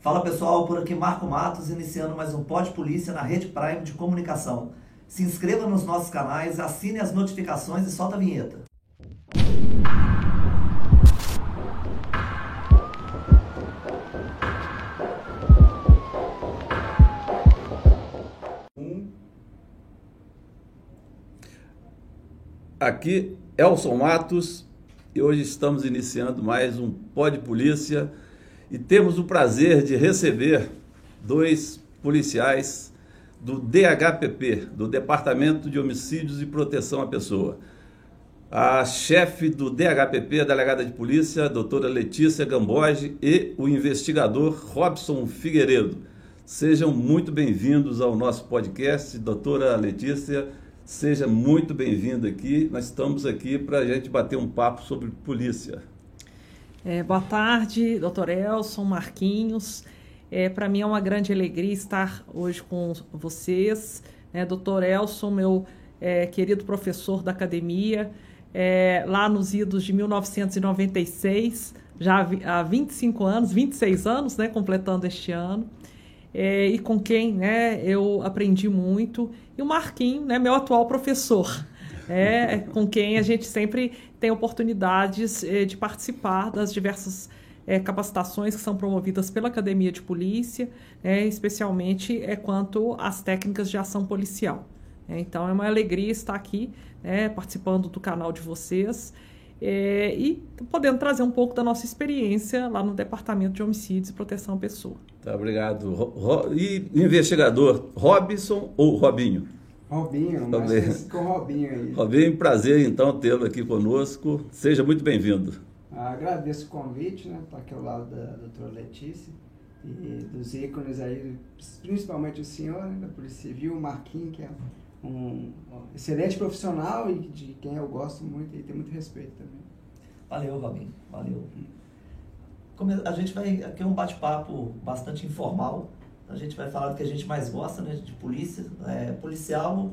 Fala pessoal, por aqui Marco Matos, iniciando mais um Pod Polícia na Rede Prime de Comunicação. Se inscreva nos nossos canais, assine as notificações e solta a vinheta. Aqui Elson Matos e hoje estamos iniciando mais um Pod Polícia e temos o prazer de receber dois policiais do DHPP, do Departamento de Homicídios e Proteção à Pessoa. A chefe do DHPP, a delegada de polícia, a doutora Letícia Gamboge, e o investigador Robson Figueiredo. Sejam muito bem-vindos ao nosso podcast, doutora Letícia. Seja muito bem-vindo aqui. Nós estamos aqui para a gente bater um papo sobre polícia. É, boa tarde, doutor Elson, Marquinhos. É, para mim é uma grande alegria estar hoje com vocês. É, doutor Elson, meu é, querido professor da academia, é, lá nos idos de 1996, já há 25 anos, 26 anos, né, completando este ano. É, e com quem né, eu aprendi muito. E o Marquinho, né, meu atual professor é, com quem a gente sempre tem oportunidades é, de participar das diversas é, capacitações que são promovidas pela Academia de Polícia, é, especialmente é, quanto às técnicas de ação policial. É, então é uma alegria estar aqui né, participando do canal de vocês é, e podendo trazer um pouco da nossa experiência lá no Departamento de Homicídios e Proteção à Pessoa. Tá, obrigado. Ro e investigador Robson ou Robinho? Robinho, mais com Robinho aí. Robinho, prazer então tê-lo aqui conosco. Seja muito bem-vindo. Agradeço o convite, né? Estar aqui ao lado da doutora Letícia e dos ícones aí, principalmente o senhor, né, da Polícia Civil, o Marquinhos, que é um excelente profissional e de quem eu gosto muito e tenho muito respeito também. Valeu, Robinho. Valeu. Como a gente vai. Aqui é um bate-papo bastante informal a gente vai falar do que a gente mais gosta, né? De polícia. É, policial,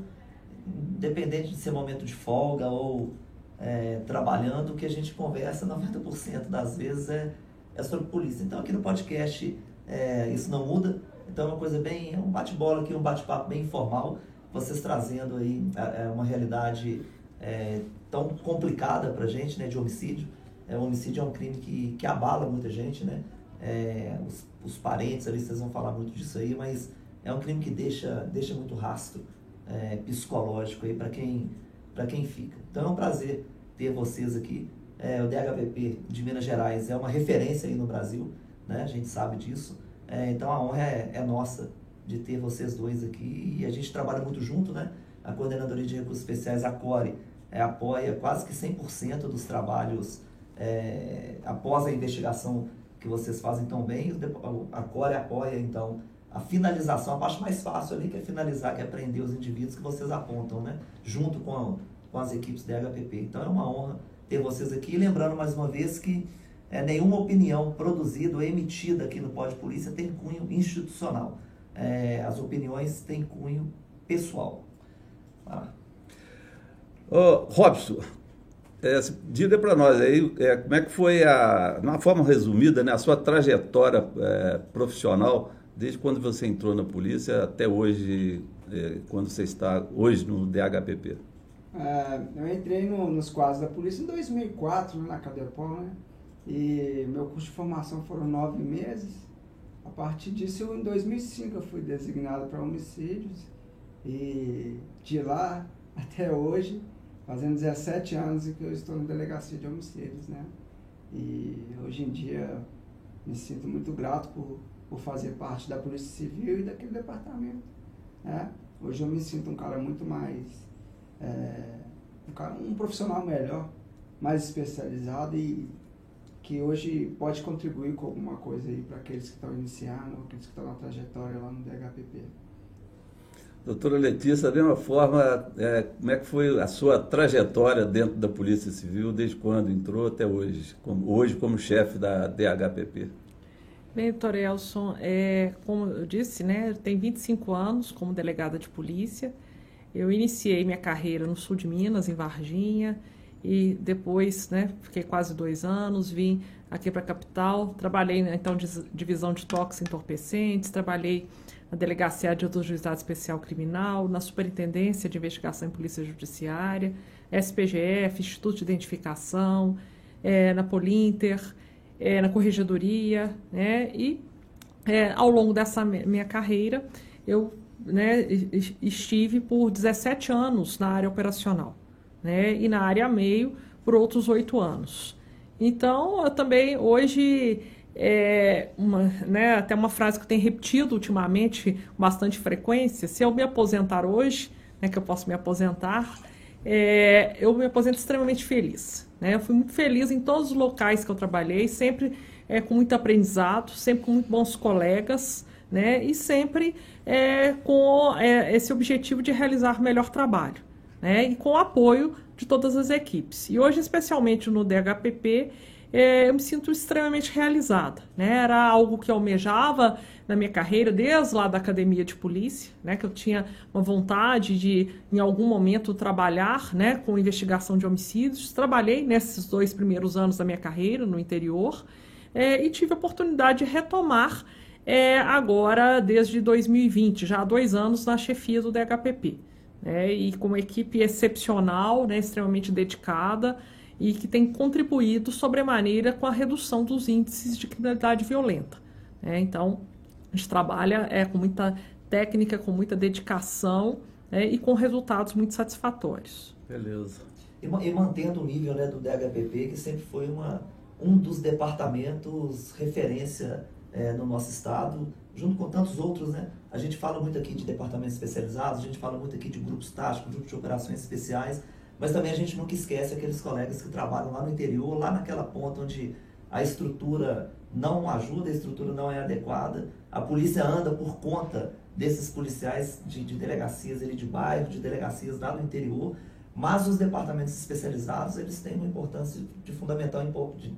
independente de ser momento de folga ou é, trabalhando, o que a gente conversa 90% das vezes é, é sobre polícia. Então aqui no podcast é, isso não muda. Então é uma coisa bem, é um bate-bola aqui, um bate-papo bem informal, vocês trazendo aí é, é uma realidade é, tão complicada pra gente, né, de homicídio. O homicídio é um crime que, que abala muita gente, né? É, os, os, parentes ali, vocês vão falar muito disso aí, mas é um crime que deixa, deixa muito rastro é, psicológico aí para quem, quem fica. Então é um prazer ter vocês aqui. É, o DHVP de Minas Gerais é uma referência aí no Brasil, né? a gente sabe disso. É, então a honra é, é, nossa de ter vocês dois aqui e a gente trabalha muito junto, né? A Coordenadoria de Recursos Especiais, a CORE, é, apoia quase que 100% dos trabalhos após a investigação que vocês fazem tão bem, a Core apoia, então, a finalização, a parte mais fácil ali, que é finalizar, que é prender os indivíduos que vocês apontam, né? Junto com, a, com as equipes da HPP. Então, é uma honra ter vocês aqui. E lembrando mais uma vez que é, nenhuma opinião produzida ou emitida aqui no Pode Polícia tem cunho institucional. É, as opiniões têm cunho pessoal. Ah. Ô, Robson, é, diga para nós aí é, como é que foi, a, de uma forma resumida, né, a sua trajetória é, profissional desde quando você entrou na polícia até hoje, é, quando você está hoje no DHPP. É, eu entrei no, nos quadros da polícia em 2004, né, na Cadepol, né? E meu curso de formação foram nove meses. A partir disso, eu, em 2005, eu fui designado para homicídios. E de lá até hoje, fazendo 17 anos que eu estou na delegacia de homicídios, né? E hoje em dia me sinto muito grato por, por fazer parte da Polícia Civil e daquele departamento, né? Hoje eu me sinto um cara muito mais, é, um, cara, um profissional melhor, mais especializado e que hoje pode contribuir com alguma coisa aí para aqueles que estão iniciando, aqueles que estão na trajetória lá no DHPP. Doutora Letícia, da mesma forma, é, como é que foi a sua trajetória dentro da Polícia Civil, desde quando entrou até hoje, como, hoje como chefe da DHPP? Bem, doutor Elson, é, como eu disse, né, tem 25 anos como delegada de polícia. Eu iniciei minha carreira no sul de Minas, em Varginha, e depois, né, fiquei quase dois anos, vim aqui para a capital. Trabalhei na então, divisão de toques entorpecentes, trabalhei na Delegacia de Juizado Especial Criminal, na Superintendência de Investigação em Polícia Judiciária, SPGF, Instituto de Identificação, é, na Polinter, é, na Corregedoria, né? E é, ao longo dessa minha carreira, eu né, estive por 17 anos na área operacional, né? E na área meio por outros oito anos. Então, eu também hoje é uma, né, até uma frase que eu tenho repetido ultimamente com bastante frequência, se eu me aposentar hoje, né, que eu posso me aposentar, é, eu me aposento extremamente feliz. Né? Eu fui muito feliz em todos os locais que eu trabalhei, sempre é, com muito aprendizado, sempre com muito bons colegas, né? e sempre é, com é, esse objetivo de realizar melhor trabalho, né? e com o apoio de todas as equipes. E hoje, especialmente no DHPP, eu me sinto extremamente realizada. Né? Era algo que almejava na minha carreira, desde lá da academia de polícia, né? que eu tinha uma vontade de, em algum momento, trabalhar né? com investigação de homicídios. Trabalhei nesses dois primeiros anos da minha carreira no interior é, e tive a oportunidade de retomar é, agora, desde 2020, já há dois anos, na chefia do DHPP. Né? E com uma equipe excepcional, né? extremamente dedicada e que tem contribuído sobremaneira com a redução dos índices de criminalidade violenta. Né? Então, a gente trabalha é, com muita técnica, com muita dedicação né? e com resultados muito satisfatórios. Beleza. E, e mantendo o nível né, do DHPP, que sempre foi uma, um dos departamentos referência é, no nosso estado, junto com tantos outros, né? A gente fala muito aqui de departamentos especializados, a gente fala muito aqui de grupos táticos, grupos de operações especiais, mas também a gente nunca esquece aqueles colegas que trabalham lá no interior, lá naquela ponta onde a estrutura não ajuda, a estrutura não é adequada. A polícia anda por conta desses policiais de, de delegacias ali de bairro, de delegacias lá no interior, mas os departamentos especializados eles têm uma importância de fundamental, de,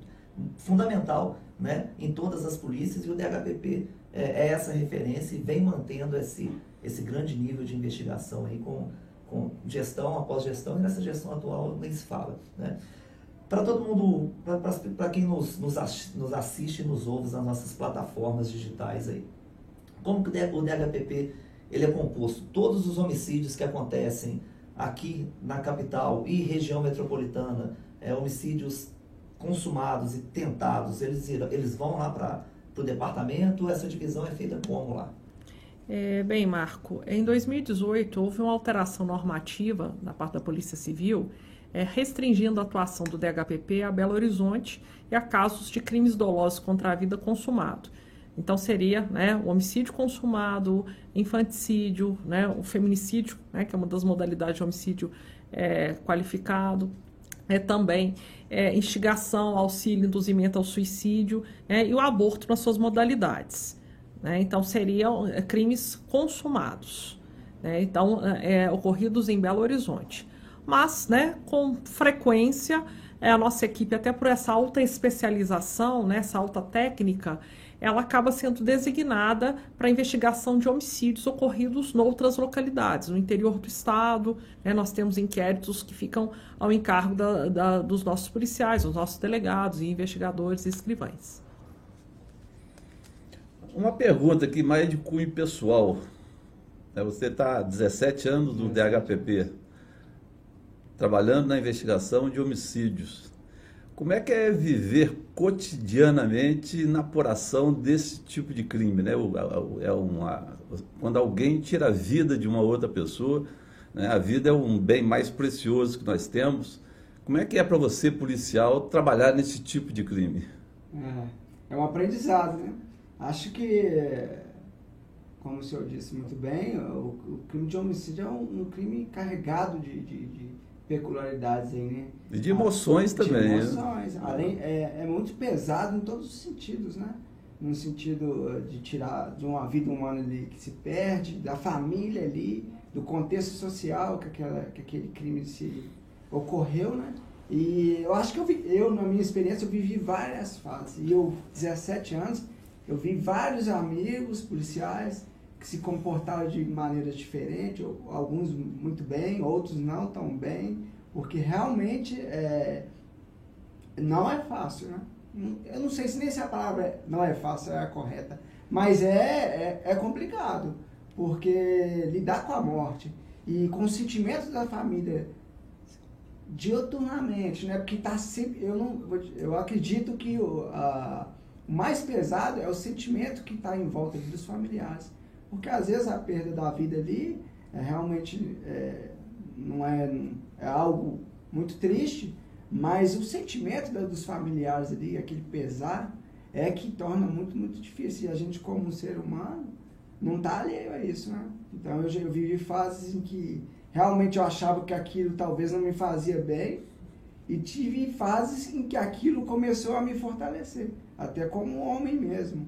fundamental né, em todas as polícias e o DHPP é, é essa referência e vem mantendo esse, esse grande nível de investigação aí com com gestão após gestão, e nessa gestão atual nem se fala. Né? Para todo mundo, para quem nos, nos, assiste e nos ouve nas nossas plataformas digitais aí, como que o DHPP ele é composto? Todos os homicídios que acontecem aqui na capital e região metropolitana, é, homicídios consumados e tentados, eles, eles vão lá para o departamento, essa divisão é feita como lá? É, bem, Marco, em 2018 houve uma alteração normativa da parte da Polícia Civil é, restringindo a atuação do DHPP a Belo Horizonte e a casos de crimes dolosos contra a vida consumado. Então seria né, o homicídio consumado, infanticídio, né, o feminicídio, né, que é uma das modalidades de homicídio é, qualificado, é, também é, instigação, auxílio, induzimento ao suicídio né, e o aborto nas suas modalidades. Né? Então, seriam é, crimes consumados, né? então, é, ocorridos em Belo Horizonte. Mas, né, com frequência, é, a nossa equipe, até por essa alta especialização, né, essa alta técnica, ela acaba sendo designada para investigação de homicídios ocorridos em outras localidades, no interior do estado. Né, nós temos inquéritos que ficam ao encargo da, da, dos nossos policiais, dos nossos delegados investigadores e escrivães. Uma pergunta aqui mais de cunho pessoal. É, você está há 17 anos no DHPP, trabalhando na investigação de homicídios. Como é que é viver cotidianamente na apuração desse tipo de crime? Né? É uma, quando alguém tira a vida de uma outra pessoa, né? a vida é um bem mais precioso que nós temos. Como é que é para você, policial, trabalhar nesse tipo de crime? É, é um aprendizado, né? Acho que, como o senhor disse muito bem, o, o crime de homicídio é um, um crime carregado de, de, de, peculiaridades aí, né? E de emoções também. De né? emoções. Né? Além, é, é muito pesado em todos os sentidos, né? No sentido eh, de tirar de uma vida humana ali que se perde, da família ali, do contexto social que, aquela, que aquele crime se ocorreu, né? E eu acho que eu, vi, eu, na minha experiência, eu vivi várias fases. E eu, 17 anos, eu vi vários amigos policiais que se comportavam de maneiras diferentes, alguns muito bem, outros não tão bem, porque realmente é, não é fácil, né? eu não sei se nem se a palavra não é fácil, é a correta, mas é, é, é complicado, porque lidar com a morte e com os sentimentos da família dioturnamente, né? Porque tá sempre, eu não, eu acredito que a, o mais pesado é o sentimento que está em volta dos familiares, porque às vezes a perda da vida ali é realmente é, não é, é algo muito triste, mas o sentimento dos familiares ali, aquele pesar, é que torna muito, muito difícil. E a gente, como ser humano, não está alheio a isso, né? Então eu vivi fases em que realmente eu achava que aquilo talvez não me fazia bem, e tive fases em que aquilo começou a me fortalecer, até como homem mesmo.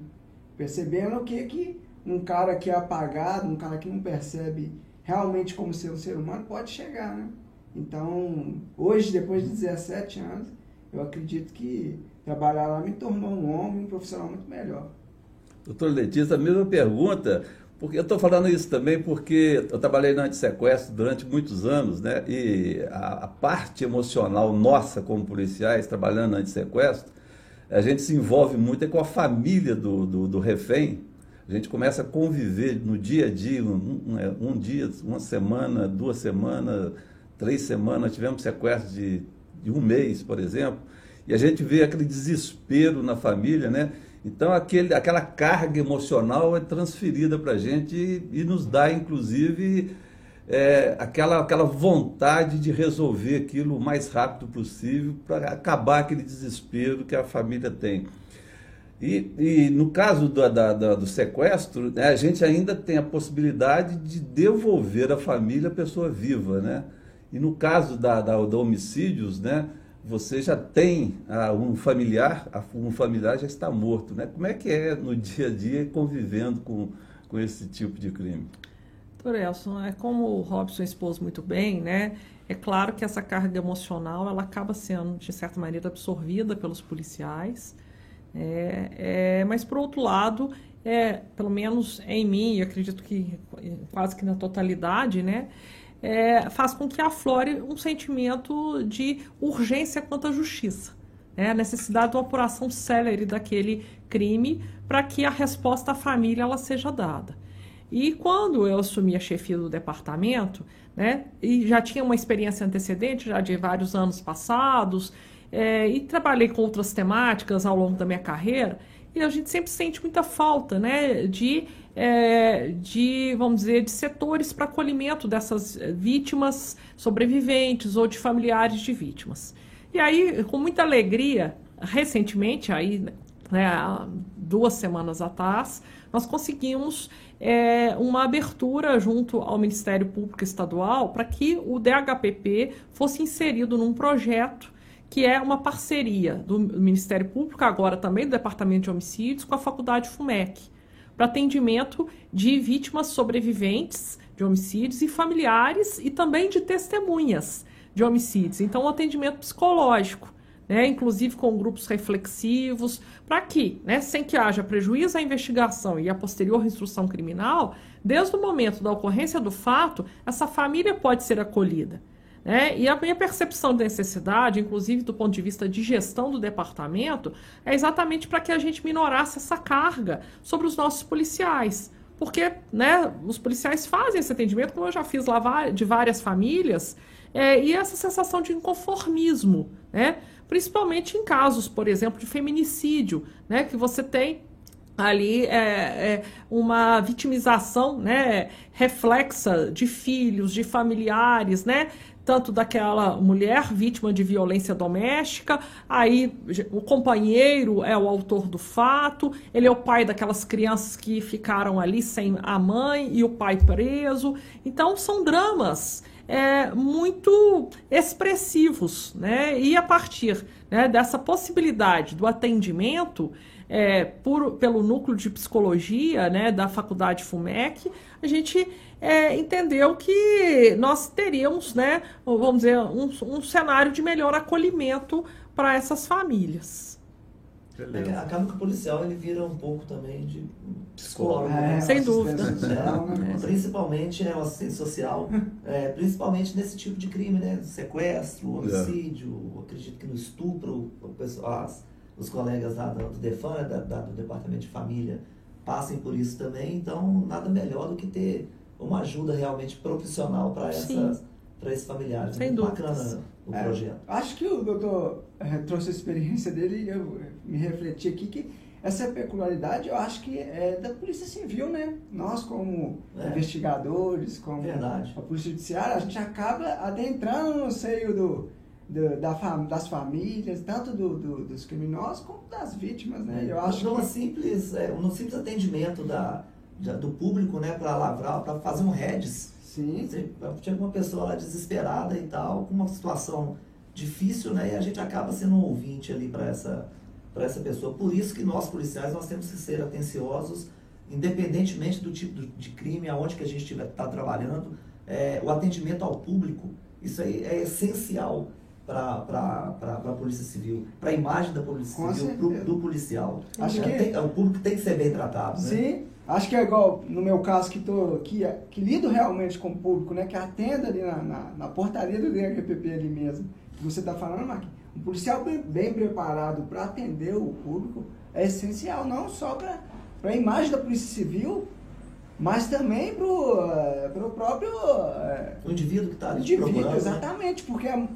Percebendo o que, que um cara que é apagado, um cara que não percebe realmente como ser um ser humano, pode chegar, né? Então, hoje, depois de 17 anos, eu acredito que trabalhar lá me tornou um homem, um profissional muito melhor. Doutor Letícia, a mesma pergunta, porque eu estou falando isso também porque eu trabalhei na antissequestro durante muitos anos, né? E a, a, parte emocional nossa como policiais, trabalhando na antissequestro, a gente se envolve muito é com a família do, do, do refém. A gente começa a conviver no dia a dia, um, um, é, dia, uma semana, duas semanas, três semanas, tivemos sequestro de, de um mês, por exemplo, e a gente vê aquele desespero na família, né? Então aquele, aquela carga emocional é transferida para a gente e, e, nos dá, inclusive, é, aquela, aquela vontade de resolver aquilo o mais rápido possível para acabar aquele desespero que a família tem. E, e no caso do, da, da, do sequestro, né, a gente ainda tem a possibilidade de devolver à família a pessoa viva, né? E no caso da, da, da homicídios, né, você já tem ah, um familiar, um familiar já está morto, né? Como é que é no dia a dia convivendo com, com esse tipo de crime? Doutor Elson, é como o Robson expôs muito bem, né? É claro que essa carga emocional ela acaba sendo, de certa maneira, absorvida pelos policiais, é, é, mas, por outro lado, é, pelo menos em mim, e acredito que quase que na totalidade, né? é, faz com que aflore um sentimento de urgência quanto à justiça. Né? A necessidade de uma apuração célere daquele crime para que a resposta à família ela seja dada. E quando eu assumi a chefia do departamento, né, e já tinha uma experiência antecedente, já de vários anos passados, é, e trabalhei com outras temáticas ao longo da minha carreira, e a gente sempre sente muita falta né, de é, de, vamos dizer, de setores para acolhimento dessas eh, vítimas sobreviventes ou de familiares de vítimas. E aí, com muita alegria, recentemente, aí, né, duas semanas atrás, nós conseguimos é, uma abertura junto ao Ministério Público Estadual para que o DHPP fosse inserido num projeto que é uma parceria do Ministério Público, agora também do Departamento de Homicídios, com a Faculdade FUMEC para atendimento de vítimas sobreviventes de homicídios e familiares e também de testemunhas de homicídios. Então, um atendimento psicológico, né, inclusive com grupos reflexivos, para que, né, sem que haja prejuízo à investigação e à posterior instrução criminal, desde o momento da ocorrência do fato, essa família pode ser acolhida. Né? E a minha percepção de necessidade, inclusive do ponto de vista de gestão do departamento, é exatamente para que a gente minorasse essa carga sobre os nossos policiais. Porque né, os policiais fazem esse atendimento, como eu já fiz lá de várias famílias, é, e essa sensação de inconformismo, né? Principalmente em casos, por exemplo, de feminicídio, né? que você tem ali é, é, uma vitimização né, reflexa de filhos, de familiares, né, tanto daquela mulher vítima de violência doméstica, aí o companheiro é o autor do fato, ele é o pai daquelas crianças que ficaram ali sem a mãe e o pai preso. Então são dramas é, muito expressivos, né? E a partir né, dessa possibilidade do atendimento é, por, pelo núcleo de psicologia né, da faculdade FUMEC, a gente é, entendeu que nós teríamos, né, vamos dizer, um, um cenário de melhor acolhimento para essas famílias. É, acaba que o policial ele vira um pouco também de psicólogo. É, né? Sem dúvida. É, principalmente é, o assistente social, é, principalmente nesse tipo de crime, né? Sequestro, homicídio, acredito que no estupro, as, os colegas lá do, do DEFAN, né, da, da, do Departamento de Família, passem por isso também. Então, nada melhor do que ter uma ajuda realmente profissional para essas para esses familiares. Sem Muito dúvidas. bacana o É, projeto. Acho que o doutor eh, trouxe a experiência dele e eu eh, me refleti aqui que essa peculiaridade eu acho que é da Polícia Civil, né? Nós, como É. investigadores, como Verdade. a Polícia Judiciária, a gente acaba adentrando no seio do, do- da fam- das famílias, tanto do- do- dos criminosos como das vítimas, né? Eu acho numa que simples, é, num simples atendimento da, da- do público, né, para lavrar, para fazer um REDS. sim, Tinha uma pessoa lá desesperada e tal, com uma situação difícil, né? E a gente acaba sendo um ouvinte ali para essa, para essa pessoa. Por isso que nós, policiais, nós temos que ser atenciosos, independentemente do tipo de crime, aonde que a gente está trabalhando. É, o atendimento ao público, isso aí é essencial para a Polícia Civil, para a imagem da Polícia Com Civil, pro- do policial. Acho É, que- tem- o público tem que ser bem tratado, né? Sim, acho que é igual no meu caso que tô que, que lido realmente com o público, né? Que atendo ali na, na, na portaria do DRPP ali mesmo. Que você está falando, Marquinhos. Um policial bem, bem preparado para atender o público é essencial, não só para a imagem da Polícia Civil, mas também para o próprio eh, O indivíduo que está ali indivíduo, né? exatamente, porque a-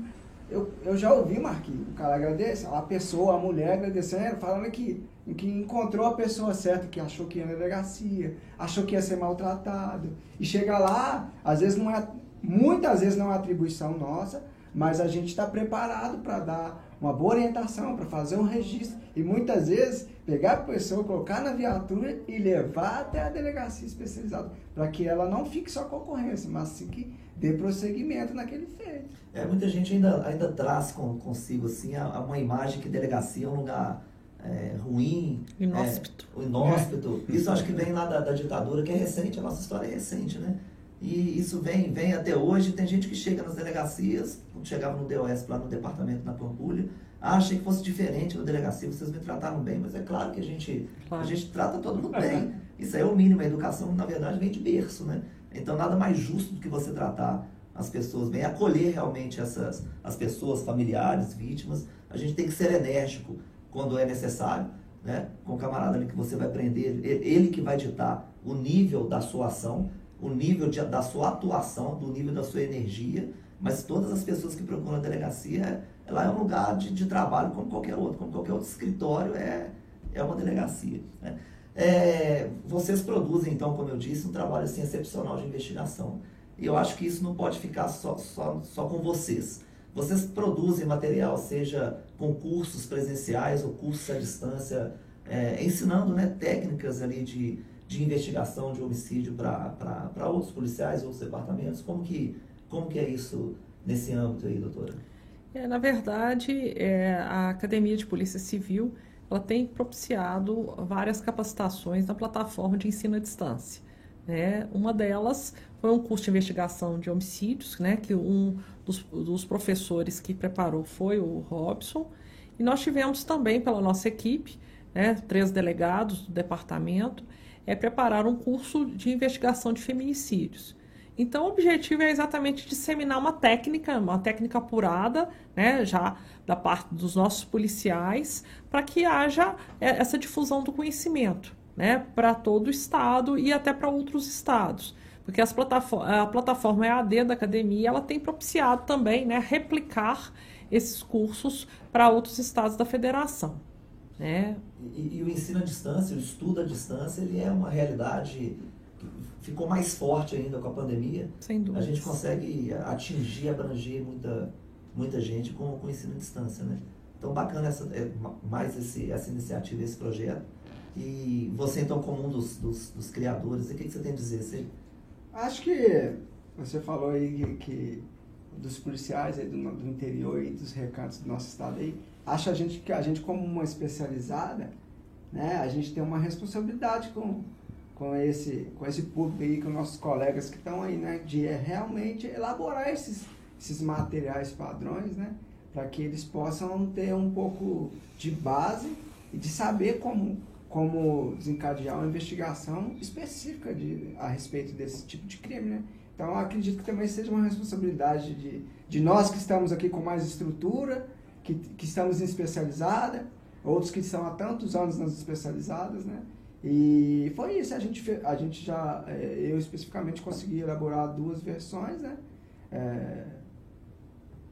eu, eu já ouvi, Marquinhos, o cara agradece, a pessoa, a mulher agradecendo, falando que, que encontrou a pessoa certa, que achou que ia na delegacia, achou que ia ser maltratado. E chega lá, às vezes não é, muitas vezes não é atribuição nossa, mas a gente está preparado para dar uma boa orientação, para fazer um registro. E muitas vezes pegar a pessoa, colocar na viatura e levar até a delegacia especializada, para que ela não fique só com a ocorrência, mas sim que dê prosseguimento naquele feito. É, muita gente ainda, ainda traz com, consigo assim, a, a uma imagem que delegacia é um lugar é, ruim, Inóspito. é, inóspito. Isso acho que vem lá da, da ditadura, que é recente, a nossa história é recente, né? E isso vem, vem até hoje. Tem gente que chega nas delegacias, quando chegava no DOS lá no departamento na Pampulha, ah, achei que fosse diferente na delegacia, vocês me trataram bem, mas é claro que a gente, Claro. a gente trata todo mundo bem. Isso aí é o mínimo, a educação, na verdade, vem de berço, né? Então, nada mais justo do que você tratar as pessoas bem, acolher realmente essas, as pessoas, familiares, vítimas. A gente tem que ser enérgico quando é necessário, né? Com o camarada ali que você vai prender, ele ele que vai ditar o nível da sua ação, o nível de- da sua atuação, do nível da sua energia, mas todas as pessoas que procuram a delegacia, ela é um lugar de, de trabalho como qualquer outro, como qualquer outro escritório é, é uma delegacia. né? É, vocês produzem, então, como eu disse, um trabalho assim, excepcional de investigação. E eu acho que isso não pode ficar só, só, só com vocês. Vocês produzem material, seja com cursos presenciais ou cursos à distância, é, ensinando né, técnicas ali de, de investigação de homicídio para outros policiais, outros departamentos. Como que, como que é isso nesse âmbito aí, doutora? É, na verdade, é, a Academia de Polícia Civil ela tem propiciado várias capacitações na plataforma de ensino à distância. né? Uma delas foi um curso de investigação de homicídios, né, que um dos, dos professores que preparou foi o Robson. E nós tivemos também, pela nossa equipe, né, três delegados do departamento, é, preparar um curso de investigação de feminicídios. Então, o objetivo é exatamente disseminar uma técnica, uma técnica apurada, né, já da parte dos nossos policiais, para que haja é, essa difusão do conhecimento, né, para todo o estado e até para outros estados. Porque as plataform a plataforma EAD da academia, ela tem propiciado também, né, replicar esses cursos para outros estados da federação, né? E, e o ensino à distância, o estudo à distância, ele é uma realidade que ficou mais forte ainda com a pandemia. Sem A dúvida. gente consegue atingir, abranger muita, muita gente com, com o ensino à distância, né? Então, bacana essa, é, ma- mais esse, essa iniciativa, esse projeto. E você, então, como um dos, dos, dos criadores, o que, que você tem a dizer? Você, Acho que você falou aí que, que dos policiais aí do, do interior e dos recantos do nosso estado aí, acho a gente que a gente como uma especializada, né, a gente tem uma responsabilidade com, com esse com esse público aí, com nossos colegas que estão aí, né, de é, realmente elaborar esses esses materiais padrões, né, para que eles possam ter um pouco de base e de saber como como desencadear uma investigação específica de, a respeito desse tipo de crime, né? Então, acredito que também seja uma responsabilidade de, de nós que estamos aqui com mais estrutura, que, que estamos em especializada, outros que são há tantos anos nas especializadas, né? E foi isso, a gente, a gente já, é, eu especificamente consegui elaborar duas versões, né? É,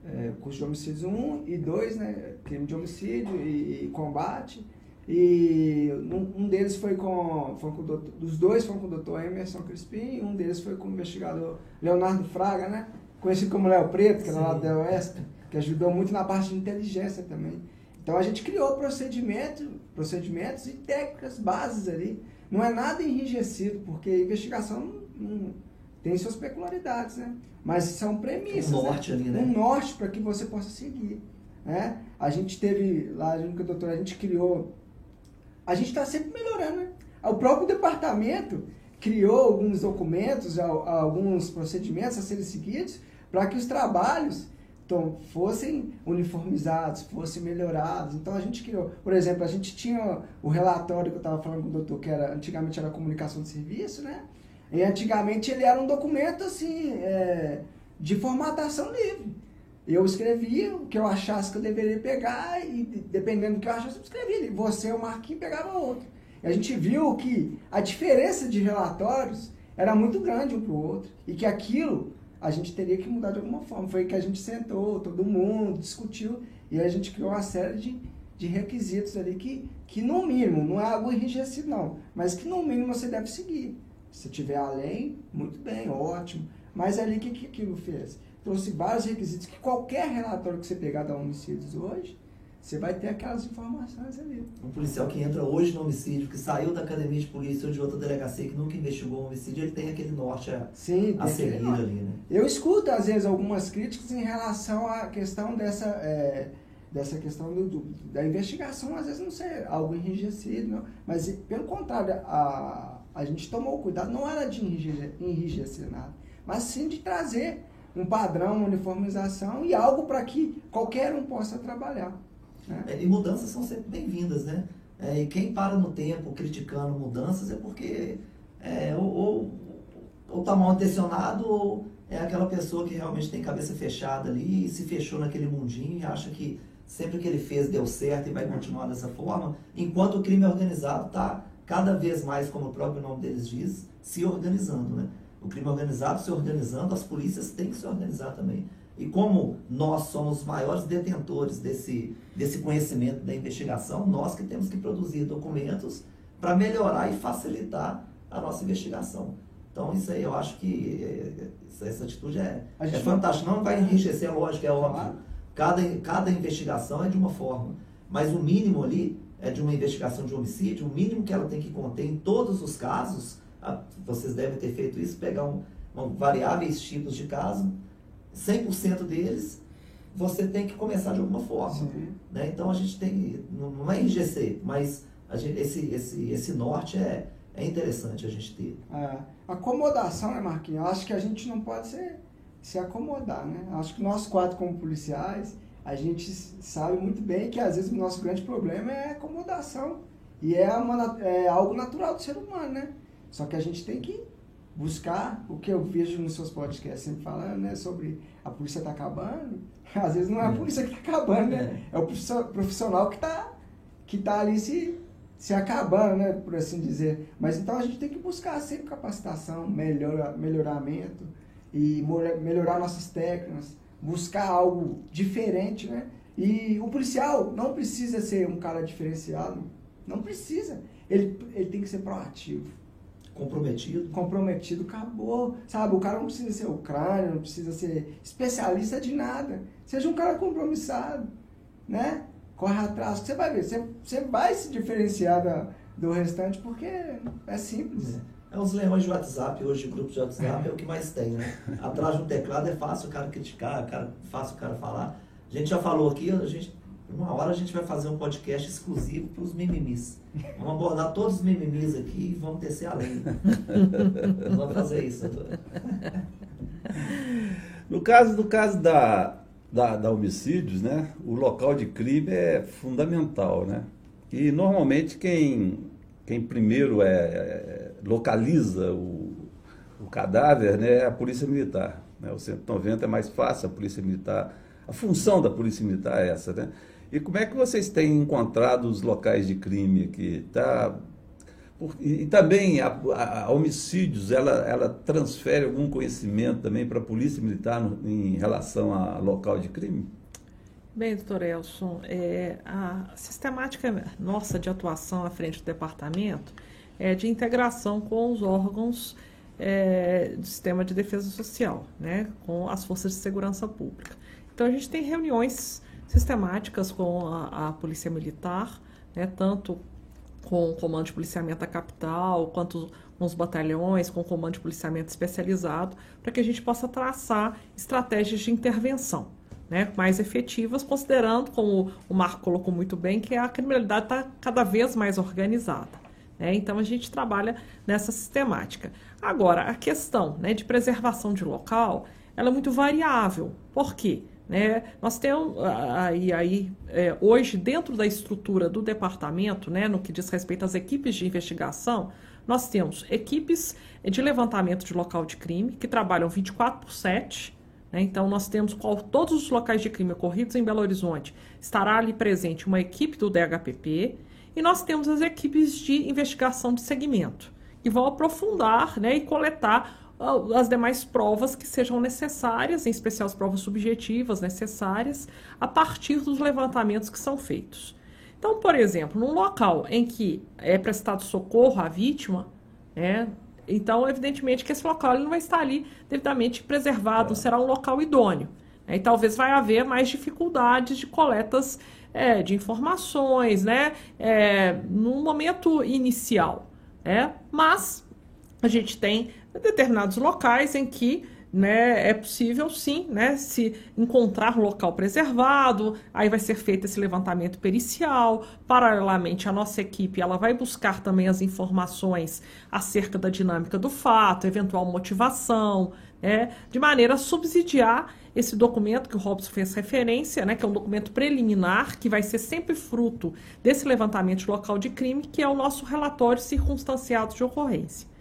é, curso de homicídios 1 e 2, né? Crime de homicídio e, e combate. E um, um, deles foi com, foi com o doutor, dos dois foram com o doutor Emerson Crispim, um deles foi com o investigador Leonardo Fraga, né? Conhecido como Léo Preto, que era lá da Oeste, que ajudou muito na parte de inteligência também. Então a gente criou procedimento, procedimentos e técnicas bases ali. Não é nada enrijecido, porque a investigação tem suas peculiaridades, né? Mas são premissas. Um norte né? ali, né? Um norte para que você possa seguir. Né? A gente teve lá, junto com a doutora, a gente criou. A gente está sempre melhorando, né? O próprio departamento criou alguns documentos, alguns procedimentos a serem seguidos para que os trabalhos então, fossem uniformizados, fossem melhorados. Então a gente criou, por exemplo, a gente tinha o relatório que eu estava falando com o doutor, que era antigamente era comunicação de serviço, né? E antigamente ele era um documento assim, é, de formatação livre. Eu escrevia o que eu achasse que eu deveria pegar e dependendo do que eu achasse, eu escrevia. Você, o Marquinhos, pegava outro. E a gente viu que a diferença de relatórios era muito grande um para o outro e que aquilo a gente teria que mudar de alguma forma. Foi que a gente sentou, todo mundo discutiu e a gente criou uma série de, de requisitos ali que, que, no mínimo, não é algo enrijecido, não, mas que no mínimo você deve seguir. Se tiver além, muito bem, ótimo. Mas ali o que, que aquilo fez? Trouxe vários requisitos que qualquer relatório que você pegar da homicídios hoje, você vai ter aquelas informações ali. Um policial que entra hoje no homicídio, que saiu da academia de polícia ou de outra delegacia que nunca investigou um homicídio, ele tem aquele norte a, Sim, a seguir ali, né? Eu escuto, às vezes, algumas críticas em relação à questão dessa, é, dessa questão do, do, da investigação, às vezes não ser algo enrijecido, não. mas pelo contrário, a, a gente tomou cuidado, não era de enrijecer nada, mas sim de trazer um padrão, uma uniformização e algo para que qualquer um possa trabalhar. É, e mudanças são sempre bem-vindas, né? É, e quem para no tempo criticando mudanças é porque é, ou, está mal intencionado ou é aquela pessoa que realmente tem cabeça fechada ali e se fechou naquele mundinho e acha que sempre que ele fez deu certo e vai continuar dessa forma, enquanto o crime organizado está cada vez mais, como o próprio nome deles diz, se organizando, né? O crime organizado se organizando, as polícias têm que se organizar também. E como nós somos os maiores detentores desse, desse conhecimento da investigação, nós que temos que produzir documentos para melhorar e facilitar a nossa investigação. Então, isso aí eu acho que eh, essa atitude é, é fantástica. Não vai enriquecer, é lógico, é óbvio. Cada, cada investigação é de uma forma. Mas o mínimo ali é de uma investigação de homicídio, o mínimo que ela tem que conter em todos os casos, vocês devem ter feito isso, pegar um, um variáveis tipos de caso, 100% deles, você tem que começar de alguma forma. Né? Então a gente tem, não é enrijecer, mas a gente, esse, esse, esse norte é, é interessante a gente ter. É. Acomodação, né, Marquinhos? Eu acho que a gente não pode ser, se acomodar, né? Eu acho que nós quatro, como policiais, a gente sabe muito bem que às vezes o nosso grande problema é acomodação. E é, uma, é algo natural do ser humano, né? Só que a gente tem que buscar o que eu vejo nos seus podcasts sempre falando, né, sobre a polícia está acabando. Às vezes não é a é. polícia que está acabando, né? É. é o profissional que está que tá ali se, se acabando, né, por assim dizer. Mas então a gente tem que buscar sempre capacitação, melhora, melhoramento e melhorar nossas técnicas, buscar algo diferente, né? E o policial não precisa ser um cara diferenciado, não precisa. Ele, ele tem que ser proativo Comprometido. Comprometido, acabou. Sabe, o cara não precisa ser ucrânio, não precisa ser especialista de nada. Seja um cara compromissado, né? Corre atrás, você vai ver, você, você vai se diferenciar da, do restante porque é simples. É. é os leões de WhatsApp, hoje grupos de WhatsApp é o que mais tem, né? Atrás do teclado é fácil o cara criticar, é fácil o cara falar. A gente já falou aqui, a gente uma hora a gente vai fazer um podcast exclusivo para os mimimis. Vamos abordar todos os mimimis aqui e vamos descer além. vamos fazer isso. No caso, no caso da, da, da, homicídios, né, o local de crime é fundamental, né? E normalmente quem, quem primeiro é, é localiza o, o cadáver né, é a polícia militar. Né? O 190 é mais fácil, a polícia militar. A função da polícia militar é essa, né? E como é que vocês têm encontrado os locais de crime aqui? Tá, e, também a, a, a, homicídios, ela, ela transfere algum conhecimento também para a Polícia Militar no, em relação a local de crime? Bem, doutor Elson, é, a sistemática nossa de atuação à frente do departamento é de integração com os órgãos é, do sistema de defesa social, né, com as forças de segurança pública. Então, a gente tem reuniões sistemáticas com a, a Polícia Militar, né, tanto com o Comando de Policiamento da Capital, quanto com os batalhões, com o Comando de Policiamento Especializado, para que a gente possa traçar estratégias de intervenção né, mais efetivas, considerando, como o Marco colocou muito bem, que a criminalidade está cada vez mais organizada. Né? Então, a gente trabalha nessa sistemática. Agora, a questão né, de preservação de local, ela é muito variável. Por quê? Né? Nós temos aí, aí é, hoje dentro da estrutura do departamento, né, no que diz respeito às equipes de investigação, nós temos equipes de levantamento de local de crime que trabalham 24 por 7. Né? Então nós temos qual, todos os locais de crime ocorridos em Belo Horizonte estará ali presente uma equipe do DHPP e nós temos as equipes de investigação de segmento que vão aprofundar né, e coletar as demais provas que sejam necessárias, em especial as provas subjetivas necessárias, a partir dos levantamentos que são feitos. Então, por exemplo, num local em que é prestado socorro à vítima, né, então, evidentemente que esse local ele não vai estar ali devidamente preservado, é. será um local idôneo. Né, e talvez vai haver mais dificuldades de coletas é, de informações, né, é, no momento inicial. Né? Mas a gente tem determinados locais em que né, é possível sim, né, se encontrar um local preservado, aí vai ser feito esse levantamento pericial, paralelamente a nossa equipe ela vai buscar também as informações acerca da dinâmica do fato, eventual motivação, né, de maneira a subsidiar esse documento que o Robson fez referência, né, que é um documento preliminar, que vai ser sempre fruto desse levantamento local de crime, que é o nosso relatório circunstanciado de ocorrência.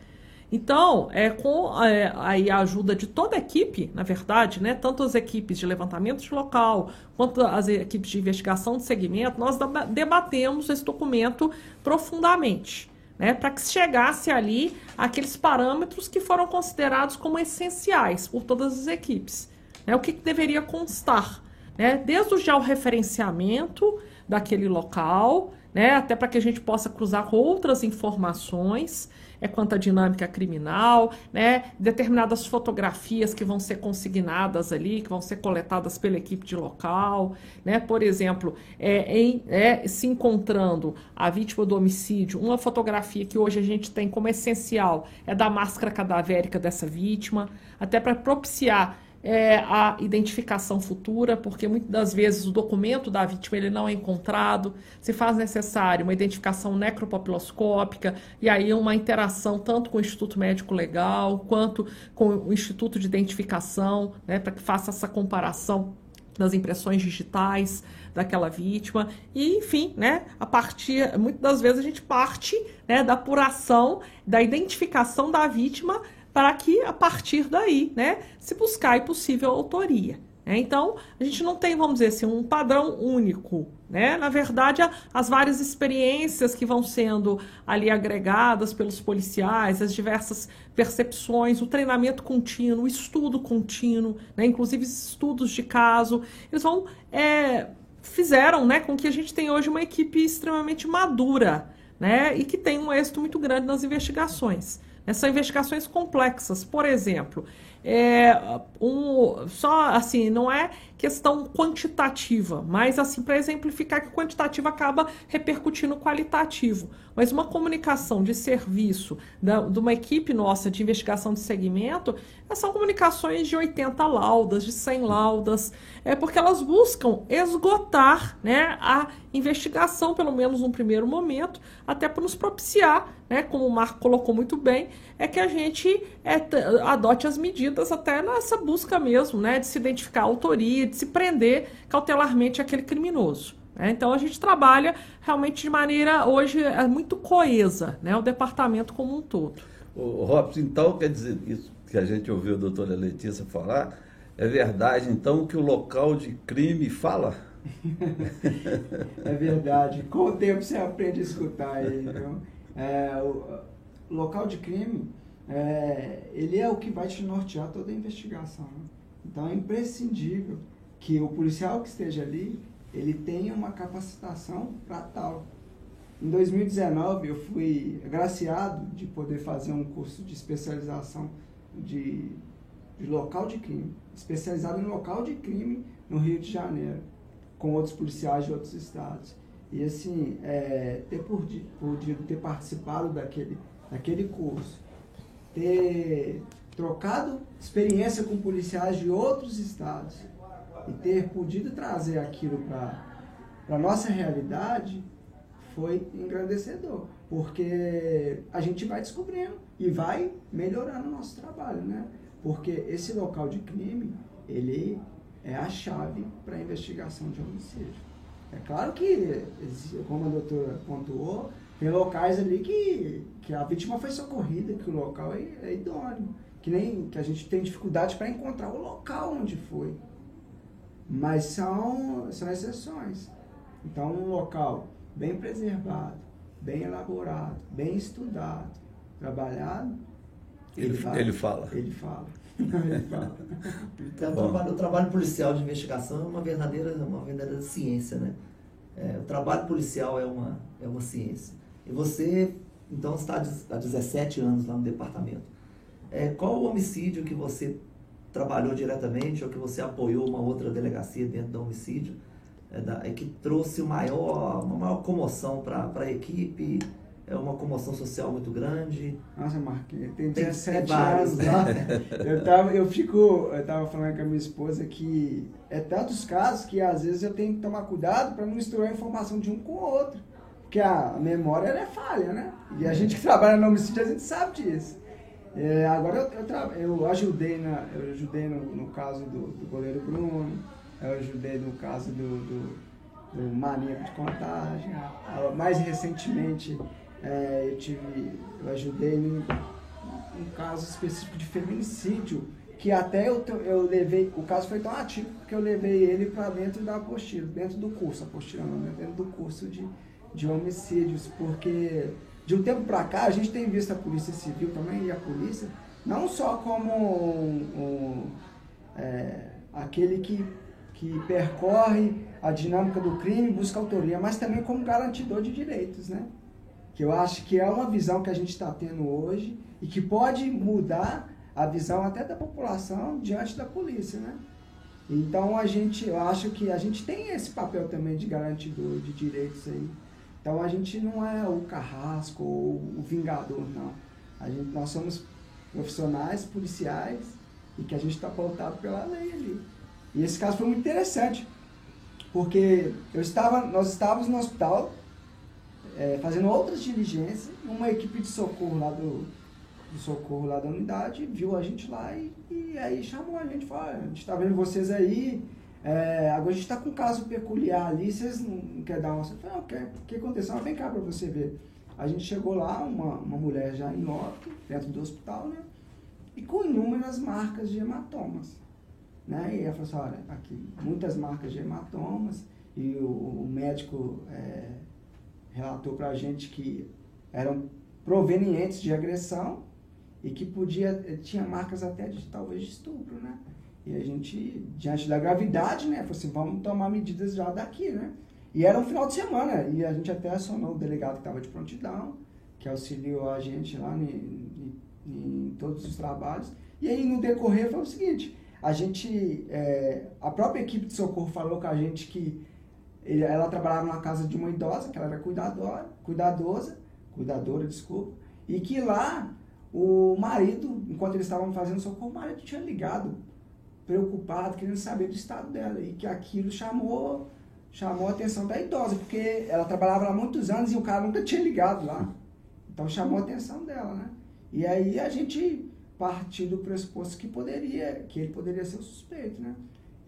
Então, é, com é, aí a ajuda de toda a equipe, na verdade, né, tanto as equipes de levantamento de local, quanto as equipes de investigação de segmento, nós debatemos esse documento profundamente, né, para que chegasse ali aqueles parâmetros que foram considerados como essenciais por todas as equipes. Né, o que, que deveria constar? Né, desde o georreferenciamento daquele local, né, até para que a gente possa cruzar com outras informações é quanto à dinâmica criminal, né? Determinadas fotografias que vão ser consignadas ali, que vão ser coletadas pela equipe de local, né? Por exemplo, é, em, é, se encontrando a vítima do homicídio, uma fotografia que hoje a gente tem como essencial é da máscara cadavérica dessa vítima, até para propiciar é, a identificação futura, porque muitas das vezes o documento da vítima ele não é encontrado, se faz necessário uma identificação necropapiloscópica e aí uma interação tanto com o Instituto Médico Legal quanto com o Instituto de Identificação, né, para que faça essa comparação das impressões digitais daquela vítima. E enfim, né, a partir muitas das vezes a gente parte, né, da apuração, da identificação da vítima para que a partir daí, né, se buscar possível autoria. Né? Então, a gente não tem, vamos dizer assim, um padrão único. Né? Na verdade, as várias experiências que vão sendo ali agregadas pelos policiais, as diversas percepções, o treinamento contínuo, o estudo contínuo, né? inclusive estudos de caso, eles vão é, fizeram né, com que a gente tenha hoje uma equipe extremamente madura né, e que tem um êxito muito grande nas investigações. São investigações complexas. Por exemplo, é, um, só assim, não é questão quantitativa, mas assim, para exemplificar que o quantitativo acaba repercutindo no qualitativo. Mas uma comunicação de serviço da, de uma equipe nossa de investigação de segmento, são comunicações de 80 laudas, de 100 laudas, é porque elas buscam esgotar né, a investigação, pelo menos num primeiro momento, até para nos propiciar, né, como o Marco colocou muito bem, é que a gente é, adote as medidas até nessa busca mesmo, né, de se identificar a autoria, de se prender cautelarmente aquele criminoso. Né? Então a gente trabalha realmente de maneira hoje é muito coesa, né, o departamento como um todo. O Robson, então quer dizer isso que a gente ouviu a doutora Letícia falar, é verdade então que o local de crime fala? é verdade. Com o tempo você aprende a escutar ele. É, o local de crime, é, ele é o que vai te nortear toda a investigação. Né? Então é imprescindível que o policial que esteja ali, ele tenha uma capacitação para tal. Em 2019 eu fui agraciado de poder fazer um curso de especialização de, de local de crime, especializado em local de crime no Rio de Janeiro, com outros policiais de outros estados. E assim, é, ter podido ter participado daquele, daquele curso, ter trocado experiência com policiais de outros estados e ter podido trazer aquilo para a nossa realidade foi engrandecedor, porque a gente vai descobrindo e vai melhorando o nosso trabalho, né? Porque esse local de crime, ele é a chave para a investigação de homicídio. É claro que, como a doutora pontuou, tem locais ali que, que a vítima foi socorrida, que o local é, é idôneo, que nem que a gente tem dificuldade para encontrar o local onde foi. Mas são, são exceções. Então, um local bem preservado, bem elaborado, bem estudado, trabalhado, ele, ele, fala, ele fala. Ele fala. ele fala. Então, o, trabalho, o trabalho policial de investigação é uma verdadeira, uma verdadeira ciência, né? É, o trabalho policial é uma, é uma ciência. E você, então, está há 17 anos lá no departamento. É, qual o homicídio que você trabalhou diretamente ou que você apoiou uma outra delegacia dentro do homicídio é, da, é que trouxe maior, uma maior comoção para a equipe, é uma comoção social muito grande. Nossa, Marquinhos, tem 17 tem anos lá. eu, tava, eu fico, eu tava falando com a minha esposa que é tantos casos que às vezes eu tenho que tomar cuidado para não misturar a informação de um com o outro. Porque a memória é falha, né? E a gente que trabalha no homicídio, a gente sabe disso. É, agora eu, eu, eu, ajudei, na, eu ajudei no, no caso do, do goleiro Bruno, eu ajudei no caso do, do, do maníaco de contagem. Mais recentemente é, eu, tive, eu ajudei em um caso específico de feminicídio, que até eu, eu levei, o caso foi tão ativo que eu levei ele para dentro da apostila, dentro do curso, apostila não, né? dentro do curso de, de homicídios, porque de um tempo para cá a gente tem visto a Polícia Civil também e a polícia, não só como um, um, é, aquele que, que percorre a dinâmica do crime e busca autoria, mas também como garantidor de direitos, né? que eu acho que é uma visão que a gente está tendo hoje e que pode mudar a visão até da população diante da polícia, né? Então a gente, eu acho que a gente tem esse papel também de garantidor de direitos aí. Então a gente não é o carrasco ou o vingador, não. A gente, nós somos profissionais policiais e que a gente está pautado pela lei ali. E esse caso foi muito interessante, porque eu estava, nós estávamos no hospital é, fazendo outras diligências, uma equipe de socorro lá do, do socorro lá da unidade viu a gente lá e, e aí chamou a gente, falou, a gente está vendo vocês aí, é, agora a gente está com um caso peculiar ali, vocês não querem dar uma... Eu falei, o que aconteceu? Ah, vem cá para você ver. A gente chegou lá, uma, uma mulher já em óbito, dentro do hospital, né? E com inúmeras marcas de hematomas. Né? E ela falou assim, olha, aqui, muitas marcas de hematomas, e o, o médico é, relatou para a gente que eram provenientes de agressão e que podia tinha marcas até de talvez de estupro, né? E a gente diante da gravidade, né, falou assim, vamos tomar medidas já daqui, né? E era um final de semana e a gente até acionou o delegado que estava de prontidão, que auxiliou a gente lá em, em, em, todos os trabalhos. E aí no decorrer foi o seguinte, a gente, é, a própria equipe de socorro falou com a gente que ele, ela trabalhava na casa de uma idosa, que ela era cuidadora, cuidadosa, cuidadora, desculpa, e que lá o marido, enquanto eles estavam fazendo socorro, o marido tinha ligado, preocupado, querendo saber do estado dela, e que aquilo chamou, chamou a atenção da idosa, porque ela trabalhava lá há muitos anos e o cara nunca tinha ligado lá. Então chamou a atenção dela, né? E aí a gente partiu do pressuposto que poderia, que ele poderia ser o suspeito, né?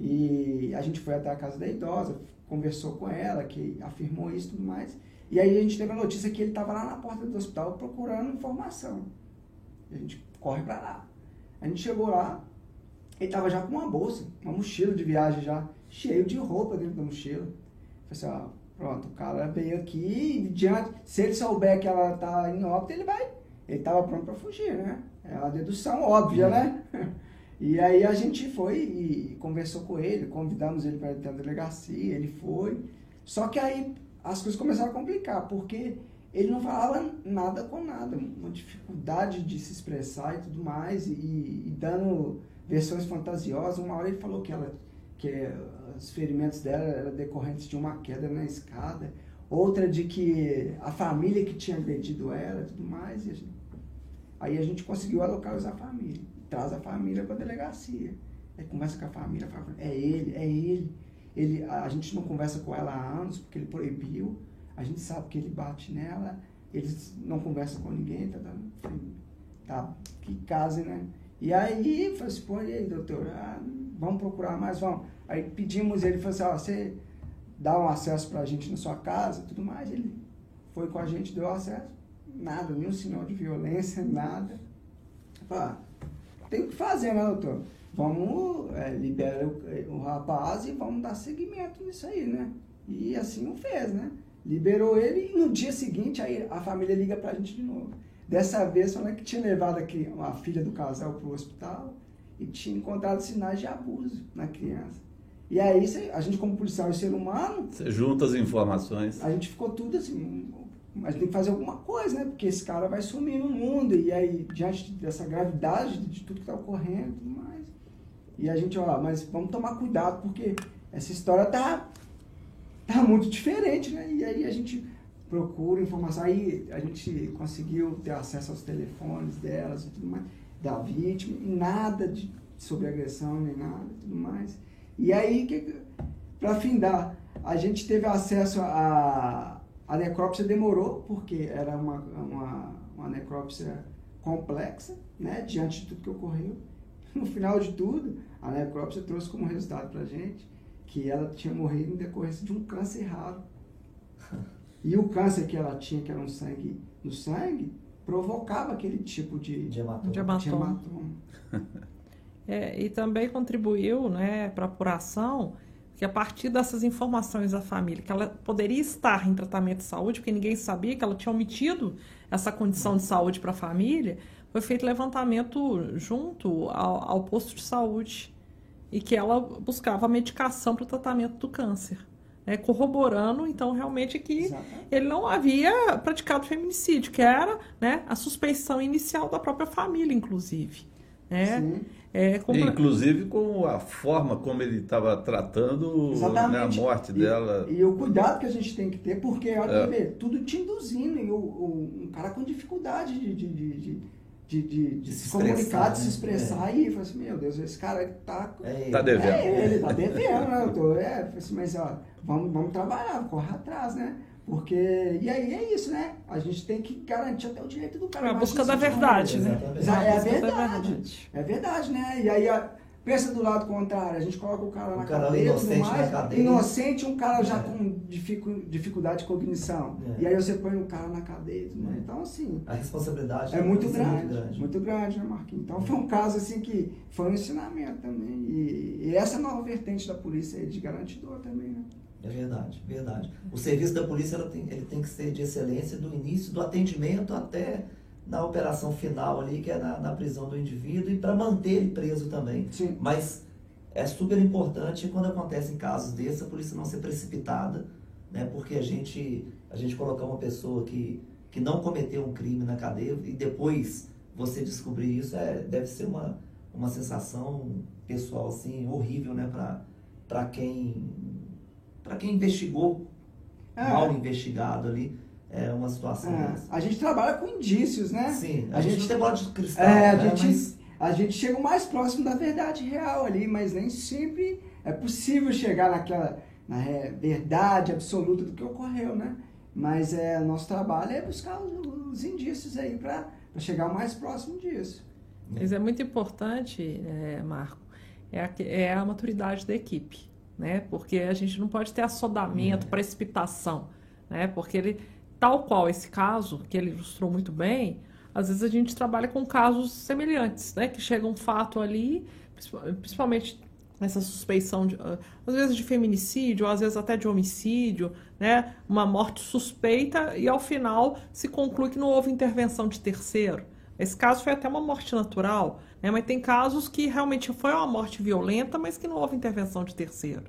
E a gente foi até a casa da idosa, conversou com ela, que afirmou isso e tudo mais. E aí a gente teve a notícia que ele estava lá na porta do hospital procurando informação. A gente corre para lá. A gente chegou lá, ele tava já com uma bolsa, uma mochila de viagem já, cheio de roupa dentro da mochila. Falei assim, ó, pronto, o cara veio aqui diante, se ele souber que ela tá em óbito, ele vai, ele tava pronto para fugir, né? É uma dedução óbvia, né? E aí a gente foi e conversou com ele, convidamos ele para ir a delegacia, ele foi. Só que aí as coisas começaram a complicar, porque ele não falava nada com nada, uma dificuldade de se expressar e tudo mais, e, e dando versões fantasiosas. Uma hora ele falou que ela que os ferimentos dela eram decorrentes de uma queda na escada, outra de que a família que tinha agredido ela tudo mais. E a gente, aí a gente conseguiu alocar a família, traz a família para a delegacia. Aí conversa com a família, fala, é ele, é ele. ele. A gente não conversa com ela há anos, porque ele proibiu. A gente sabe que ele bate nela, eles não conversam com ninguém, tá dando. Tá, que case, né? E aí, falei assim, pô, e aí, doutor, ah, vamos procurar mais, vamos. Aí pedimos, ele falou assim, ó, você dá um acesso pra gente na sua casa tudo mais. Ele foi com a gente, deu acesso. Nada, nenhum sinal de violência, nada. Falei, ah, tem o que fazer, né, doutor? Vamos, é, libera o, o rapaz e vamos dar seguimento nisso aí, né? E assim o fez, né? Liberou ele e no dia seguinte aí a família liga pra gente de novo. Dessa vez falando que tinha levado aqui uma filha do casal pro hospital e tinha encontrado sinais de abuso na criança. E aí a gente como policial e ser humano... Você junta as informações. A gente ficou tudo assim, mas tem que fazer alguma coisa, né? Porque esse cara vai sumir no mundo e aí diante dessa gravidade de tudo que está ocorrendo e tudo mais. E a gente, ó, mas vamos tomar cuidado porque essa história tá tá muito diferente, né? E aí a gente procura informação. Aí a gente conseguiu ter acesso aos telefones delas e tudo mais, da vítima, nada de, sobre agressão nem nada e tudo mais. E aí, para findar, a gente teve acesso a. A necrópsia demorou, porque era uma, uma, uma necrópsia complexa, né, diante de tudo que ocorreu. No final de tudo, a necrópsia trouxe como resultado para a gente que ela tinha morrido em decorrência de um câncer raro. E o câncer que ela tinha, que era um sangue no sangue, provocava aquele tipo de, de hematoma. De hematoma. É, e também contribuiu né, para a apuração que a partir dessas informações da família, que ela poderia estar em tratamento de saúde, porque ninguém sabia que ela tinha omitido essa condição de saúde para a família, foi feito levantamento junto ao, ao posto de saúde e que ela buscava medicação para o tratamento do câncer. Né, corroborando, então, realmente que Exatamente. ele não havia praticado feminicídio, que era né, a suspeição inicial da própria família, inclusive. Né? É, como... Inclusive com a forma como ele estava tratando né, a morte e, dela. E o cuidado que a gente tem que ter, porque olha, é. ver, tudo te induzindo, e o, o, um cara com dificuldade de, de, de de, de, de se, se comunicar, de se né? expressar. É. E falei assim, meu Deus, esse cara tá. É, tá devendo. É ele, tá devendo, né? Eu tô, é, assim, mas ó, vamos, vamos trabalhar, correr atrás, né? Porque, e aí é isso, né? A gente tem que garantir até o direito do cara. É a busca da verdade, né? É, é, verdade. É verdade, né? E aí a, Pensa do lado contrário, a gente coloca o cara na o cara cadeia, inocente mais, na cadeia. inocente, um cara já é. com dificuldade de cognição. É. E aí você põe um cara na cadeia. É. Então, assim. A responsabilidade é muito grande, muito grande. Muito grande, né, Marquinhos? Então foi um caso assim que foi um ensinamento também. E, e essa é a nova vertente da polícia aí, de garantidor também, né? É verdade, verdade. O serviço da polícia ela tem, ele tem que ser de excelência do início do atendimento até na operação final ali, que é na, na prisão do indivíduo, e para manter ele preso também. Sim. Mas é super importante quando acontecem casos desses, a polícia não ser precipitada, né? porque a gente, a gente colocar uma pessoa que, que não cometeu um crime na cadeia e depois você descobrir isso, é, deve ser uma, uma sensação pessoal assim, horrível né? para quem, quem investigou, é. mal investigado ali é uma situação é, A gente trabalha com indícios, né? Sim, a, a gente, gente tem bola de cristal. É, a, né? gente, mas... a gente chega o mais próximo da verdade real ali, mas nem sempre é possível chegar naquela na verdade absoluta do que ocorreu, né? Mas é, nosso trabalho é buscar os, os indícios aí para chegar o mais próximo disso. Mas é muito importante, é, Marco, é a, é a maturidade da equipe, né? Porque a gente não pode ter assodamento, é. precipitação, né? Porque ele tal qual esse caso, que ele ilustrou muito bem, às vezes a gente trabalha com casos semelhantes, né? Que chega um fato ali, principalmente essa suspeição, de, ah, às vezes de feminicídio, às vezes até de homicídio, né? uma morte suspeita e ao final se conclui que não houve intervenção de terceiro. Esse caso foi até uma morte natural, né? mas tem casos que realmente foi uma morte violenta, mas que não houve intervenção de terceiro.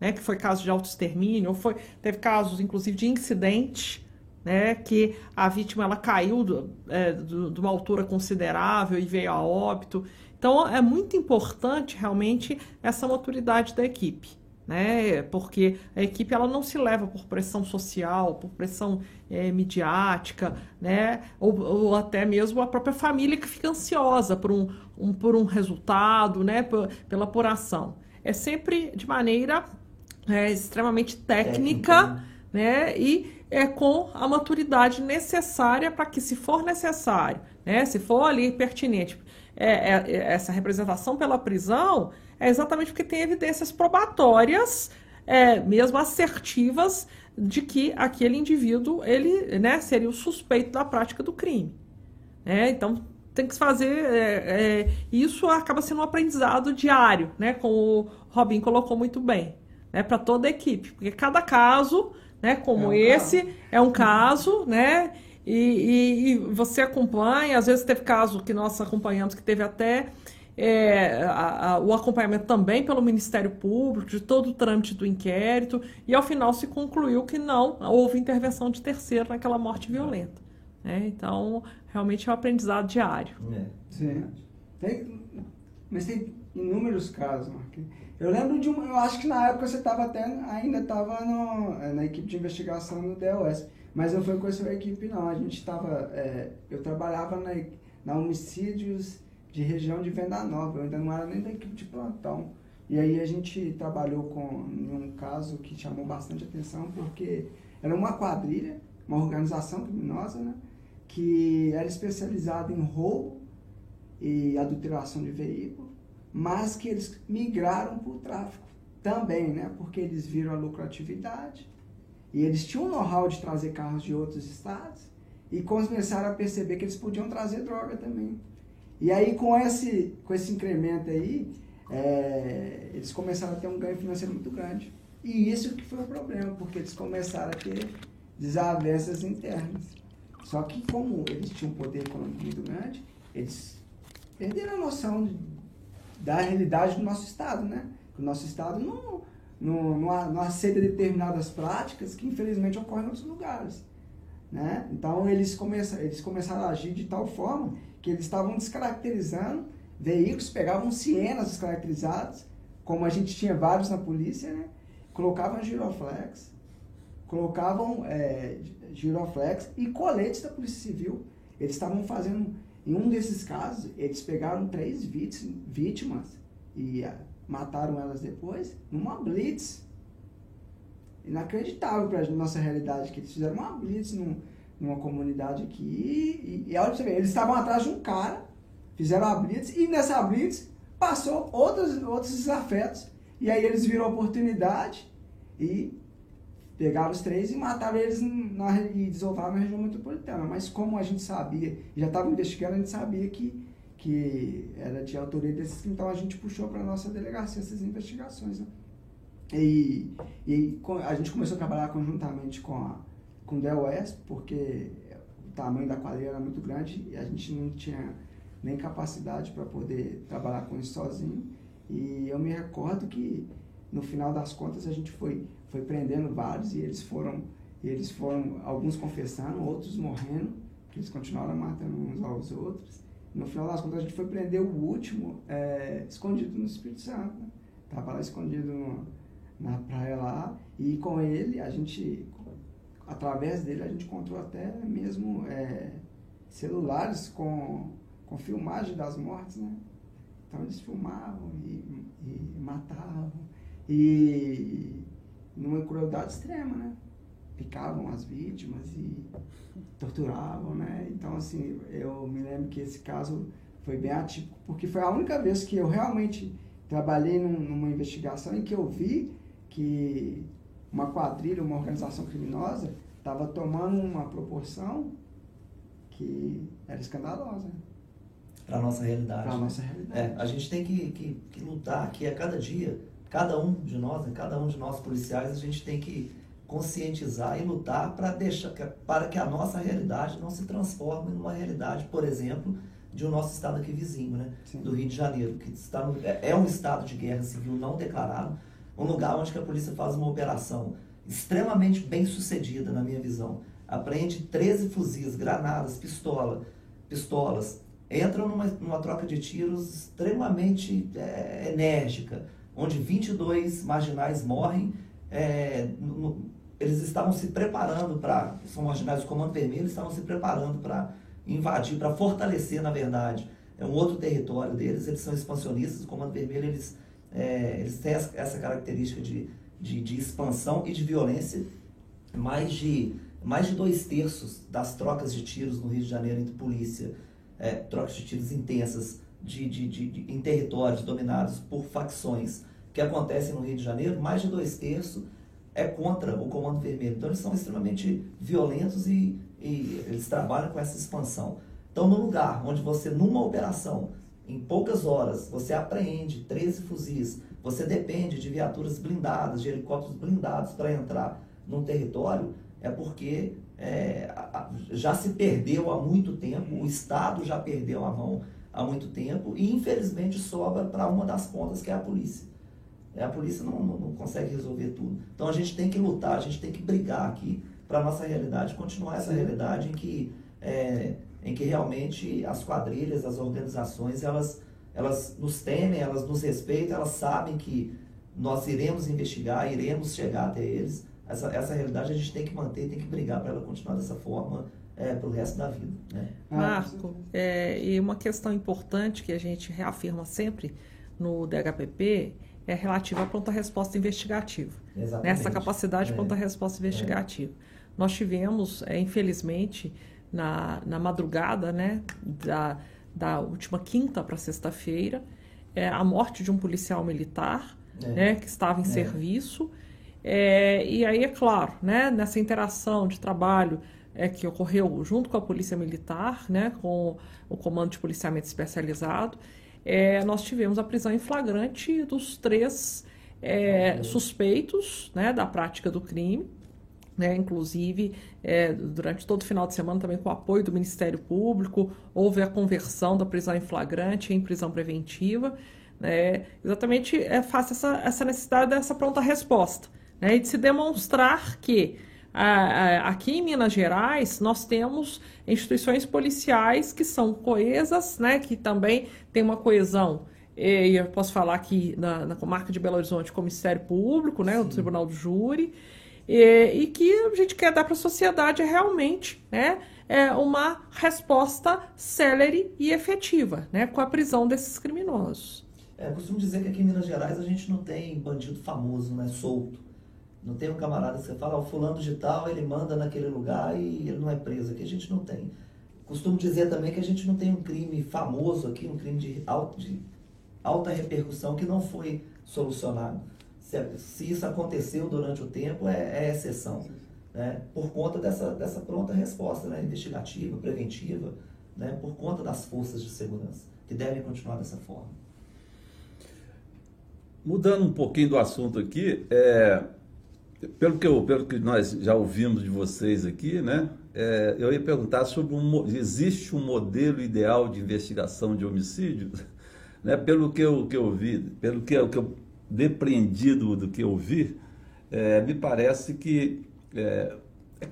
Né? Que foi caso de autoextermínio, ou foi, teve casos, inclusive, de incidente, né? que a vítima ela caiu do, é, do, de uma altura considerável e veio a óbito. Então, é muito importante realmente essa maturidade da equipe. Né? Porque a equipe ela não se leva por pressão social, por pressão é, midiática, né? Ou, ou, até mesmo a própria família que fica ansiosa por um, um por um resultado, né? P pela apuração. É sempre de maneira é, extremamente técnica, técnica, né? E é com a maturidade necessária para que, se for necessário, né? Se for ali pertinente é, é, é, essa representação pela prisão é exatamente porque tem evidências probatórias, é, mesmo assertivas, de que aquele indivíduo ele, né, seria o suspeito da prática do crime. É, então tem que fazer é, é, isso acaba sendo um aprendizado diário, né, como o Robin colocou muito bem, né, para toda a equipe, porque cada caso, né, como um esse caso. é um caso, né, e, e, e, você acompanha, às vezes teve caso que nós acompanhamos que teve até é, a, a, o acompanhamento também pelo Ministério Público, de todo o trâmite do inquérito, e ao final se concluiu que não houve intervenção de terceiro naquela morte violenta. Né? Então, realmente é um aprendizado diário. É. Sim. Tem, mas tem inúmeros casos, Eu lembro de um, eu acho que na época você estava até, ainda estava na equipe de investigação no DOS mas não foi com essa equipe, não. A gente estava. É, eu trabalhava na, na homicídios de região de Venda Nova, eu ainda não era nem da equipe de plantão. E aí a gente trabalhou com um caso que chamou bastante atenção, porque era uma quadrilha, uma organização criminosa, né? Que era especializada em roubo e adulteração de veículo, mas que eles migraram para o tráfico também, né? Porque eles viram a lucratividade e eles tinham um know-how de trazer carros de outros estados e começaram a perceber que eles podiam trazer droga também. E aí, com esse, com esse incremento aí, é, eles começaram a ter um ganho financeiro muito grande. E isso que foi o problema, porque eles começaram a ter desavenças internas. Só que como eles tinham um poder econômico muito grande, eles perderam a noção de, da realidade do nosso Estado, né? O nosso Estado não, não, não, não aceita determinadas práticas que infelizmente ocorrem em outros lugares. Né? Então eles, começam, eles começaram a agir de tal forma que eles estavam descaracterizando veículos, pegavam cienas descaracterizadas, como a gente tinha vários na polícia, né? colocavam giroflex, colocavam é, giroflex e coletes da Polícia Civil. Eles estavam fazendo, em um desses casos, eles pegaram três vítimas e mataram elas depois, numa blitz. Inacreditável para a nossa realidade, que eles fizeram uma blitz num, numa comunidade aqui. E, e olha eles estavam atrás de um cara, fizeram a blitz, e nessa blitz passou outros, outros desafetos. E aí eles viram a oportunidade e pegaram os três e mataram eles na, e desovaram na região metropolitana. Mas como a gente sabia, já estava investigando, a gente sabia que que era de autoria desses, então a gente puxou para a nossa delegacia essas investigações. Né? E, e a gente começou a trabalhar conjuntamente com a com DOS, porque o tamanho da quadrilha era muito grande e a gente não tinha nem capacidade para poder trabalhar com isso sozinho. E eu me recordo que no final das contas a gente foi, foi prendendo vários e eles foram, eles foram alguns confessando, outros morrendo, que eles continuaram matando uns aos outros. No final das contas, a gente foi prender o último é, escondido no Espírito Santo. Né? Tava lá escondido no, na praia lá. E com ele, a gente, através dele, a gente encontrou até mesmo é, celulares com, com filmagem das mortes, né? Então eles filmavam e, e matavam. E numa crueldade extrema, né? picavam as vítimas e torturavam, né? Então, assim, eu me lembro que esse caso foi bem atípico, porque foi a única vez que eu realmente trabalhei num, numa investigação em que eu vi que uma quadrilha, uma organização criminosa, estava tomando uma proporção que era escandalosa. para a nossa realidade. Para a nossa realidade. É, a gente tem que, que, que, lutar aqui a cada dia, cada um de nós, né, cada um de nós policiais, a gente tem que conscientizar e lutar para deixar para que a nossa realidade não se transforme numa realidade, por exemplo, de o um nosso estado aqui vizinho, né, do Rio de Janeiro, que está no, é, é um estado de guerra civil não declarado, um lugar onde a polícia faz uma operação extremamente bem sucedida, na minha visão. Apreende 13 fuzis, granadas, pistola, pistolas, entram numa, numa troca de tiros extremamente é, enérgica, onde 22 marginais morrem. É, no, eles estavam se preparando para, são marginais do Comando Vermelho, estavam se preparando para invadir, para fortalecer, na verdade, é um outro território deles. Eles são expansionistas, o Comando Vermelho, eles, é, eles têm essa característica de, de, de expansão e de violência. Mais de, mais de dois terços das trocas de tiros no Rio de Janeiro entre polícia é, trocas de tiros intensas de, de, de, em territórios dominados por facções que acontecem no Rio de Janeiro, mais de dois terços é contra o Comando Vermelho. Então eles são extremamente violentos e, e eles trabalham com essa expansão. Então, no lugar onde você, numa operação, em poucas horas, você apreende 13 fuzis, você depende de viaturas blindadas, de helicópteros blindados para entrar num território, é porque é, já se perdeu há muito tempo, o Estado já perdeu a mão há muito tempo e infelizmente sobra para uma das pontas que é a polícia. É, a polícia não, não, não, consegue resolver tudo. Então a gente tem que lutar, a gente tem que brigar aqui para a nossa realidade continuar essa realidade em que, é, em que realmente as quadrilhas, as organizações, elas, elas nos temem, elas nos respeitam, elas sabem que nós iremos investigar, iremos chegar até eles, essa, essa realidade a gente tem que manter, tem que brigar para ela continuar dessa forma é, para o resto da vida. Né? Ah, Marco, é, e uma questão importante que a gente reafirma sempre no DHPP é relativa à pronta resposta investigativa. Exatamente. Nessa capacidade de é. pronta resposta investigativa. É. Nós tivemos, é, infelizmente, na, na madrugada né, da, da última quinta para sexta-feira, é, a morte de um policial militar é. né, que estava em serviço é, e aí, é claro, né, nessa interação de trabalho é, que ocorreu junto com a Polícia Militar, né, com o Comando de Policiamento Especializado, é, nós tivemos a prisão em flagrante dos três é, suspeitos né, da prática do crime. Né, inclusive, é, durante todo o final de semana, também com o apoio do Ministério Público, houve a conversão da prisão em flagrante em prisão preventiva. Né, exatamente é, face essa, essa necessidade dessa pronta resposta né, e de se demonstrar que aqui em Minas Gerais nós temos instituições policiais que são coesas, né, que também tem uma coesão e eu posso falar aqui na, na comarca de Belo Horizonte com o Ministério Público, né, o Tribunal do Júri, e, e, que a gente quer dar para a sociedade realmente né, é uma resposta célere e efetiva né, com a prisão desses criminosos. É, eu costumo dizer que aqui em Minas Gerais a gente não tem bandido famoso, né, solto. Não tem um camarada que você fala, o fulano de tal, ele manda naquele lugar e ele não é preso. Aqui a gente não tem. Costumo dizer também que a gente não tem um crime famoso aqui, um crime de, de alta repercussão que não foi solucionado. Se, se isso aconteceu durante o tempo, é, é exceção. Né? Por conta dessa, dessa pronta resposta né? investigativa, preventiva, né? por conta das forças de segurança, que devem continuar dessa forma. Mudando um pouquinho do assunto aqui, é, pelo que, eu, pelo que nós já ouvimos de vocês aqui, né? É, eu ia perguntar sobre um, existe um modelo ideal de investigação de homicídio, né? Pelo que eu, que eu vi, pelo que, que eu depreendi do, do que eu vi, é, me parece que é,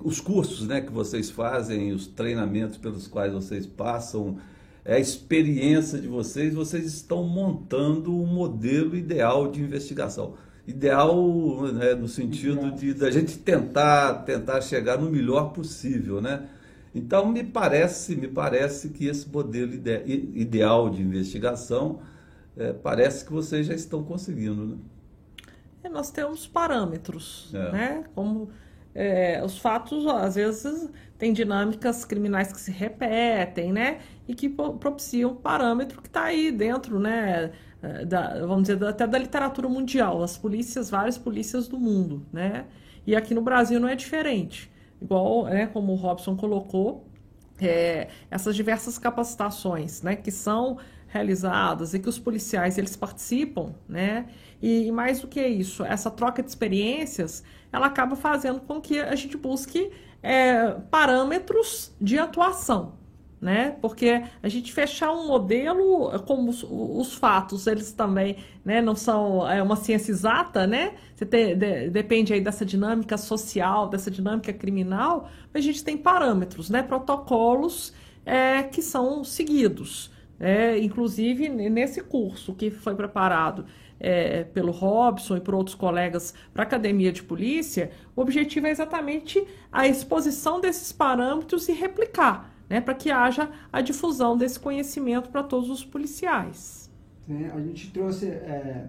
os cursos, né, que vocês fazem, os treinamentos pelos quais vocês passam, é a experiência de vocês, vocês estão montando um modelo ideal de investigação ideal né, no sentido de da gente tentar tentar chegar no melhor possível, né? Então me parece me parece que esse modelo ide ideal de investigação é, parece que vocês já estão conseguindo, né? É, nós temos parâmetros, é. né? Como é, os fatos às vezes têm dinâmicas criminais que se repetem, né? E que propiciam parâmetro que está aí dentro, né? Eh, da, vamos dizer, até da literatura mundial, as polícias, várias polícias do mundo, né? E aqui no Brasil não é diferente. Igual, né, como o Robson colocou, é, essas diversas capacitações, né, que são realizadas e que os policiais eles participam, né? E, e mais do que isso, essa troca de experiências, ela acaba fazendo com que a gente busque é, parâmetros de atuação, né? Porque a gente fechar um modelo, como os, os fatos, eles também né, não são é uma ciência exata, né? Você tem, de, depende aí dessa dinâmica social, dessa dinâmica criminal, mas a gente tem parâmetros, né? Protocolos é, que são seguidos. É, inclusive, nesse curso que foi preparado é, pelo Robson e por outros colegas para a Academia de Polícia, o objetivo é exatamente a exposição desses parâmetros e replicar né, para que haja a difusão desse conhecimento para todos os policiais. É, a gente trouxe é,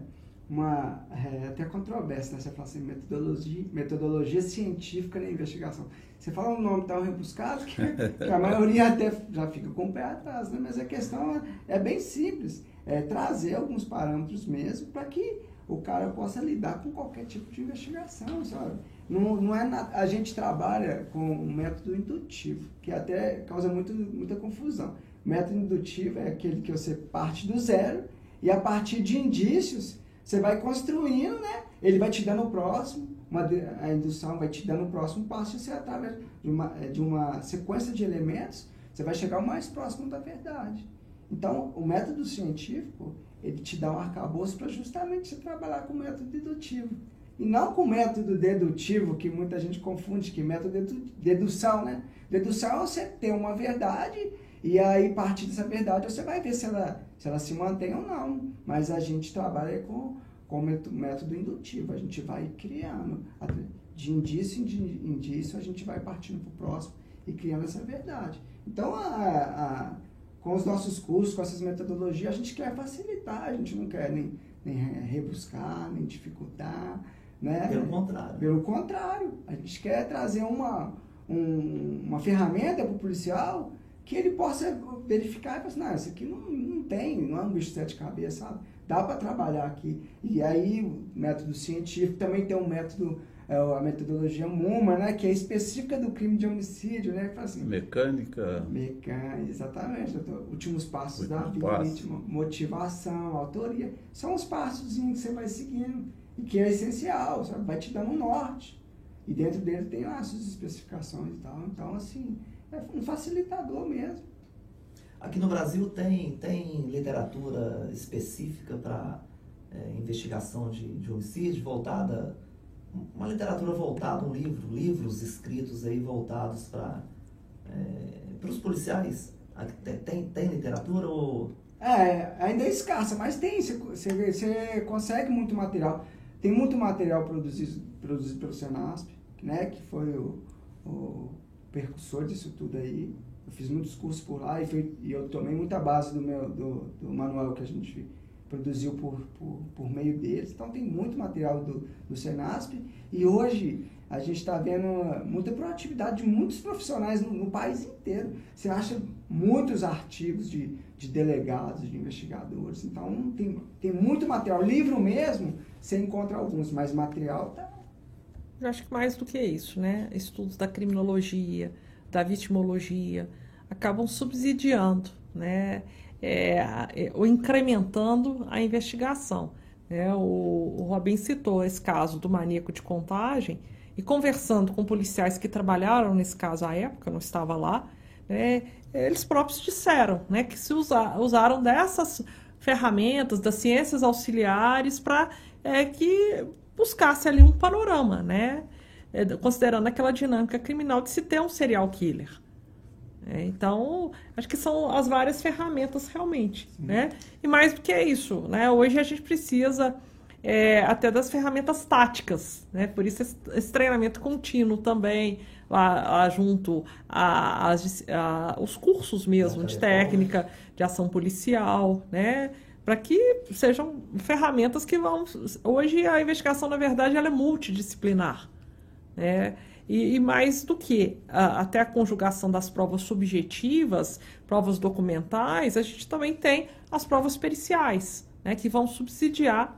uma é, até controvérsia, né? Você fala assim, metodologia, metodologia científica na investigação. Você fala um nome tão rebuscado que, que, a maioria até já fica com o pé atrás, né? Mas a questão é, é bem simples, é trazer alguns parâmetros mesmo para que o cara possa lidar com qualquer tipo de investigação, sabe? Não, não é na, a gente trabalha com um método indutivo, que até causa muito, muita confusão. O método indutivo é aquele que você parte do zero e a partir de indícios você vai construindo, né? Ele vai te dando o próximo, uma, a indução vai te dando o próximo passo e você através de uma, de uma sequência de elementos você vai chegar o mais próximo da verdade. Então, o método científico, ele te dá um arcabouço para justamente você trabalhar com o método dedutivo. E não com método dedutivo, que muita gente confunde, que método dedu dedução, né? Dedução é você ter uma verdade e aí, a partir dessa verdade, você vai ver se ela, se ela se mantém ou não. Mas a gente trabalha com, com método indutivo, a gente vai criando. De indício em indício, a gente vai partindo para o próximo e criando essa verdade. Então, a, a, com os nossos cursos, com essas metodologias, a gente quer facilitar, a gente não quer nem, nem rebuscar, nem dificultar. Né? Pelo contrário. Pelo contrário. A gente quer trazer uma, um, uma ferramenta para o policial que ele possa verificar e falar assim, não, isso aqui não, não tem, não é um bicho de sete cabeças, sabe? Dá para trabalhar aqui. E aí, o método científico também tem um método, é, a metodologia MUMA, né? Que é específica do crime de homicídio, né? Assim, mecânica. Mecânica, exatamente. Últimos passos Último da vítima, passo. motivação, autoria. São os passos que você vai seguindo e que é essencial, sabe? Vai te dando um norte. E dentro dele tem lá suas especificações e tal. Então, assim, é um facilitador mesmo. Aqui no Brasil tem, tem literatura específica para é, investigação de, de homicídio, voltada, uma literatura voltada, um livro, livros escritos aí voltados para é, os policiais. Tem, tem literatura ou... É, ainda é escassa, mas tem, você, você consegue muito material. Tem muito material produzido, produzido pelo Senasp, né, que foi o, o percussor disso tudo aí. Eu fiz muitos cursos por lá e, foi, e eu tomei muita base do, meu, do, do manual que a gente produziu por, por, por meio deles. Então tem muito material do, do Senasp e hoje a gente está vendo muita proatividade de muitos profissionais no, no, país inteiro. Você acha muitos artigos de, de delegados, de investigadores. Então tem, tem muito material. Livro mesmo, você encontra alguns, mas material tá. Eu acho que mais do que isso, né? Estudos da criminologia, da vitimologia, acabam subsidiando, né? É, é, ou incrementando a investigação. Né? O, o Robin citou esse caso do maníaco de contagem e conversando com policiais que trabalharam nesse caso à época, não estava lá, né? Eles próprios disseram né, que se usa, usaram dessas ferramentas, das ciências auxiliares, para é, que buscasse ali um panorama, né? É, considerando aquela dinâmica criminal de se ter um serial killer. É, então, acho que são as várias ferramentas realmente, Sim. né? E mais do que isso, né? Hoje a gente precisa é, até das ferramentas táticas, né? Por isso esse, esse treinamento contínuo também, lá, lá junto a, a, a, os cursos mesmo de técnica, de ação policial, né? Para que sejam ferramentas que vão. Hoje a investigação, na verdade, ela é multidisciplinar. Né? E, e, mais do que a, até a conjugação das provas subjetivas, provas documentais, a gente também tem as provas periciais, né, que vão subsidiar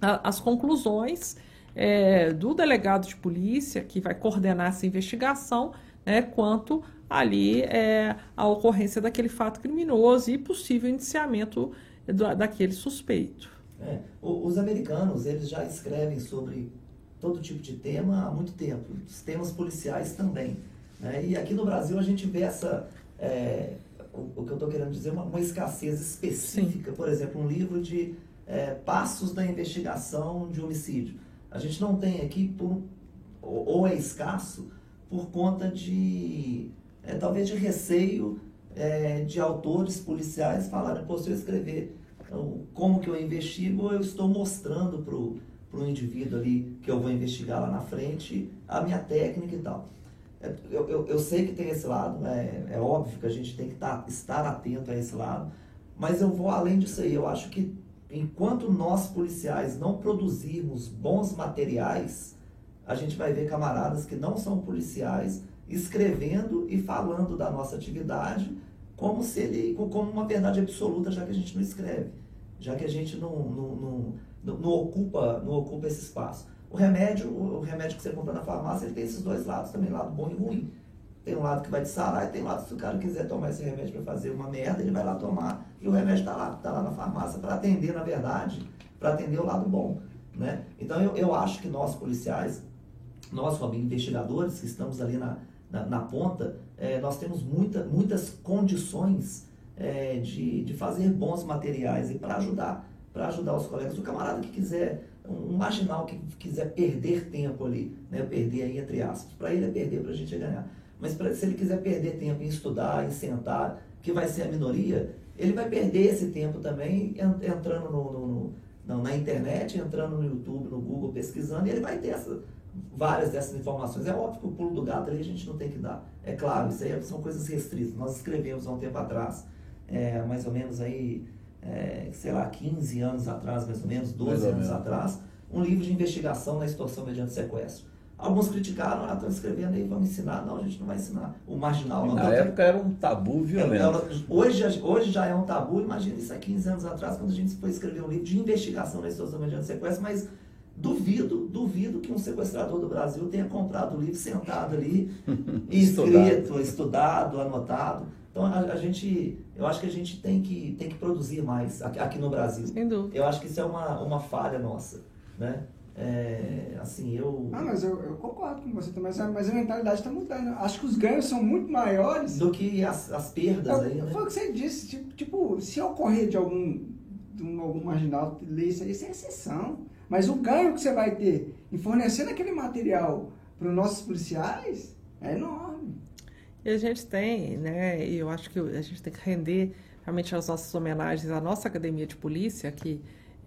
a, as conclusões é, do delegado de polícia, que vai coordenar essa investigação, né, quanto ali é, a ocorrência daquele fato criminoso e possível indiciamento do, daquele suspeito. É, os americanos eles já escrevem sobre todo tipo de tema há muito tempo, os temas policiais também. Né? E aqui no Brasil a gente vê essa, é, o, o, que eu estou querendo dizer, uma, uma escassez específica, Sim. por exemplo, um livro de é, passos da investigação de homicídio. A gente não tem aqui, por, ou é escasso, por conta de, é, talvez de receio é, de autores policiais falarem, pô, se eu escrever como que eu investigo, eu estou mostrando para o indivíduo ali que eu vou investigar lá na frente a minha técnica e tal. É, eu, eu, eu sei que tem esse lado, né? é óbvio que a gente tem que tá, estar atento a esse lado, mas eu vou além disso aí. Eu acho que enquanto nós policiais não produzirmos bons materiais, a gente vai ver camaradas que não são policiais escrevendo e falando da nossa atividade como se ele como uma verdade absoluta, já que a gente não escreve, já que a gente não, não, não, não, ocupa não ocupa esse espaço. O remédio, o remédio que você compra na farmácia, ele tem esses dois lados também, lado bom e ruim. Tem um lado que vai te sarar e tem um lado se o cara quiser tomar esse remédio para fazer uma merda, ele vai lá tomar e o remédio está lá, tá lá na farmácia para atender, na verdade, para atender o lado bom. Né? Então eu, eu acho que nós policiais, nós investigadores que estamos ali na, na, na ponta, é, nós temos muita, muitas condições é, de, de fazer bons materiais e para ajudar, para ajudar os colegas. O camarada que quiser, um marginal que quiser perder tempo ali, né, perder aí entre aspas, para ele é perder, para a gente é ganhar. Mas pra, se ele quiser perder tempo em estudar, em sentar, que vai ser a minoria, ele vai perder esse tempo também entrando no, no, no, na internet, entrando no YouTube, no Google, pesquisando, e ele vai ter essa, várias dessas informações. É óbvio que o pulo do gato ali a gente não tem que dar. É claro, isso aí são coisas restritas. Nós escrevemos há um tempo atrás, é, mais ou menos aí, é, sei lá, 15 anos atrás, mais ou menos, 12 anos menos. atrás, um livro de investigação na extorsão mediante sequestro. Alguns criticaram, ah, estão escrevendo aí, vamos ensinar. Não, a gente não vai ensinar. O marginal. Na não, época era um tabu violento. hoje, hoje já é um tabu, imagina isso há 15 anos atrás, quando a gente foi escrever um livro de investigação na extorsão mediante sequestro, mas Duvido, duvido que um sequestrador do Brasil tenha comprado o livro sentado ali, escrito, estudado, anotado. Então a, a, gente, eu acho que a gente tem que, tem que produzir mais aqui, aqui no Brasil. Sem dúvida. Eu acho que isso é uma, uma falha nossa, né? É, assim, eu... Ah, mas eu, eu, concordo com você também, mas a mentalidade está mudando. Acho que os ganhos são muito maiores... Do que as, as perdas aí, né? Foi o que você disse, tipo, tipo se ocorrer de algum, de um, algum marginal ler isso aí, isso é exceção. Mas o ganho que você vai ter em fornecendo aquele material para os nossos policiais é enorme. E a gente tem, né, e eu acho que a gente tem que render realmente as nossas homenagens à nossa academia de polícia aqui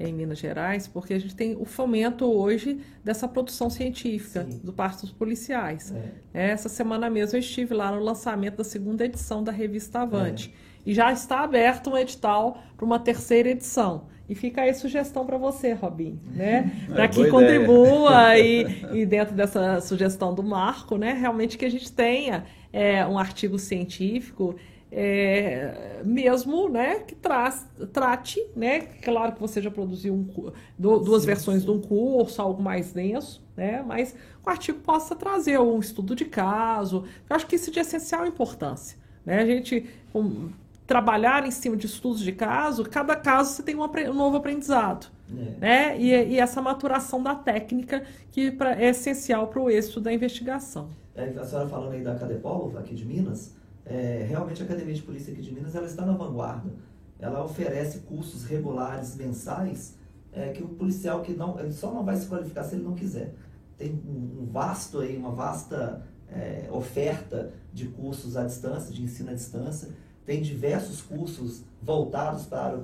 em Minas Gerais, porque a gente tem o fomento hoje dessa produção científica Sim. do dos policiais. É. Essa semana mesmo eu estive lá no lançamento da segunda edição da revista Avante. É. E já está aberto um edital para uma terceira edição. E fica aí sugestão para você, Robin, né? É, para que contribua e, e, dentro dessa sugestão do Marco, né? Realmente que a gente tenha é, um artigo científico é, mesmo, né? Que traz, trate, né? Claro que você já produziu um, duas sim, versões sim. de um curso, algo mais denso, né? Mas o artigo possa trazer um estudo de caso. Eu acho que isso é de essencial importância. Né? A gente, um, trabalhar em cima de estudos de caso, cada caso você tem um, um novo aprendizado. É. Né? E, e, essa maturação da técnica que pra, é essencial para o êxito da investigação. É, a senhora falando aí da Cadepol, aqui de Minas, é, realmente a Academia de Polícia aqui de Minas ela está na vanguarda. Ela oferece cursos regulares mensais é, que o policial que não, ele só não vai se qualificar se ele não quiser. Tem um, vasto aí, uma vasta é, oferta de cursos à distância, de ensino à distância tem diversos cursos voltados para a área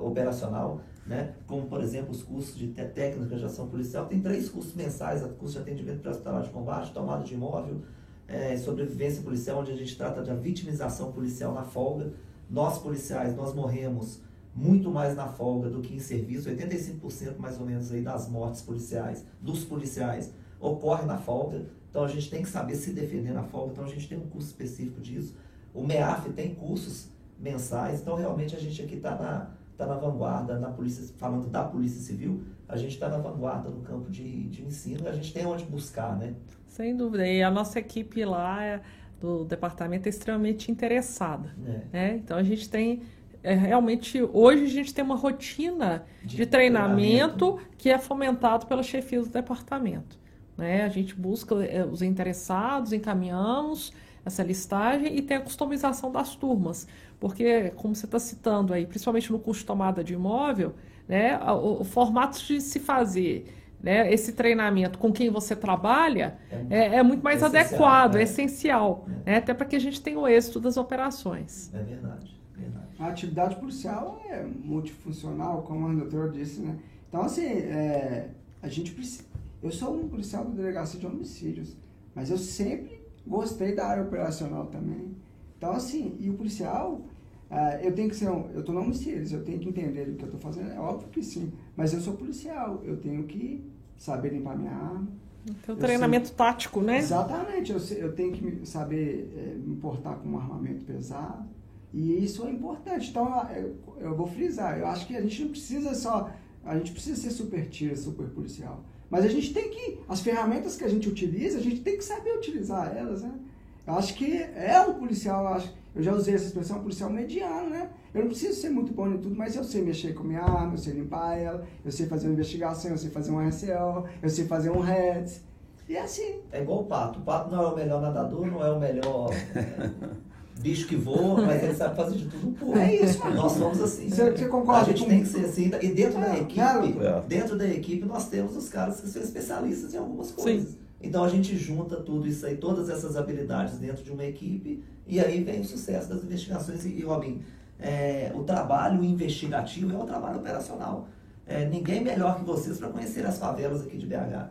operacional, né? como, por exemplo, os cursos de técnica de ação policial. Tem três cursos mensais, curso de atendimento para hospitalar de combate, tomada de imóvel, é, sobrevivência policial, onde a gente trata da vitimização policial na folga. Nós, policiais, nós morremos muito mais na folga do que em serviço. 85% mais ou menos aí das mortes policiais, dos policiais, ocorre na folga. Então a gente tem que saber se defender na folga. Então a gente tem um curso específico disso. O MEAF tem cursos mensais, então realmente a gente aqui está na, tá na vanguarda, na polícia, falando da Polícia Civil, a gente está na vanguarda no campo de, de ensino, a gente tem onde buscar, né? Sem dúvida. E a nossa equipe lá é, do departamento é extremamente interessada. É. Né? Então a gente tem é, realmente hoje a gente tem uma rotina de, de treinamento, treinamento, que é fomentado pela chefia do departamento. Né? A gente busca é, os interessados, encaminhamos essa listagem e tem a customização das turmas. Porque, como você está citando aí, principalmente no curso de tomada de imóvel, né, o, o formato de se fazer né, esse treinamento com quem você trabalha é, é, é muito mais adequado, é, é essencial, é. Né, até para que a gente tenha o êxito das operações. É verdade, verdade. A atividade policial é multifuncional, como o doutor disse, né? Então, assim, é, a gente precisa... Eu sou um policial da delegacia de homicídios, mas eu sempre gostei da área operacional também. Então, assim, e o policial, uh, eu tenho que ser, um, eu estou no homicídios, eu tenho que entender o que eu estou fazendo, é óbvio que sim, mas eu sou policial, eu tenho que saber limpar minha arma. Tem o treinamento sei, tático, né? Exatamente, eu, eu tenho que saber é, me portar com um armamento pesado, e isso é importante. Então, eu, eu vou frisar, eu acho que a gente não precisa só, a gente precisa ser super tira, super policial. Mas a gente tem que, as ferramentas que a gente utiliza, a gente tem que saber utilizar elas, né? Eu acho que é um policial, eu, acho, eu já usei essa expressão, um policial mediano, né? Eu não preciso ser muito bom em tudo, mas eu sei mexer com minha arma, eu sei limpar ela, eu sei fazer uma investigação, eu sei fazer um RCO, eu sei fazer um REDS. E é assim. É igual o pato. O pato não é o melhor nadador, não é o melhor é, bicho que voa, mas ele sabe fazer de tudo um pouco. É isso, mano. Nós somos assim. Você, você concorda? A gente com... tem que ser assim. E dentro é, da equipe, é. dentro da equipe, nós temos os caras que são especialistas em algumas coisas. Sim. Então a gente junta tudo isso aí, todas essas habilidades dentro de uma equipe, e aí vem o sucesso das investigações. E, Robin, é, o trabalho investigativo é um trabalho operacional. É, ninguém melhor que vocês para conhecer as favelas aqui de BH.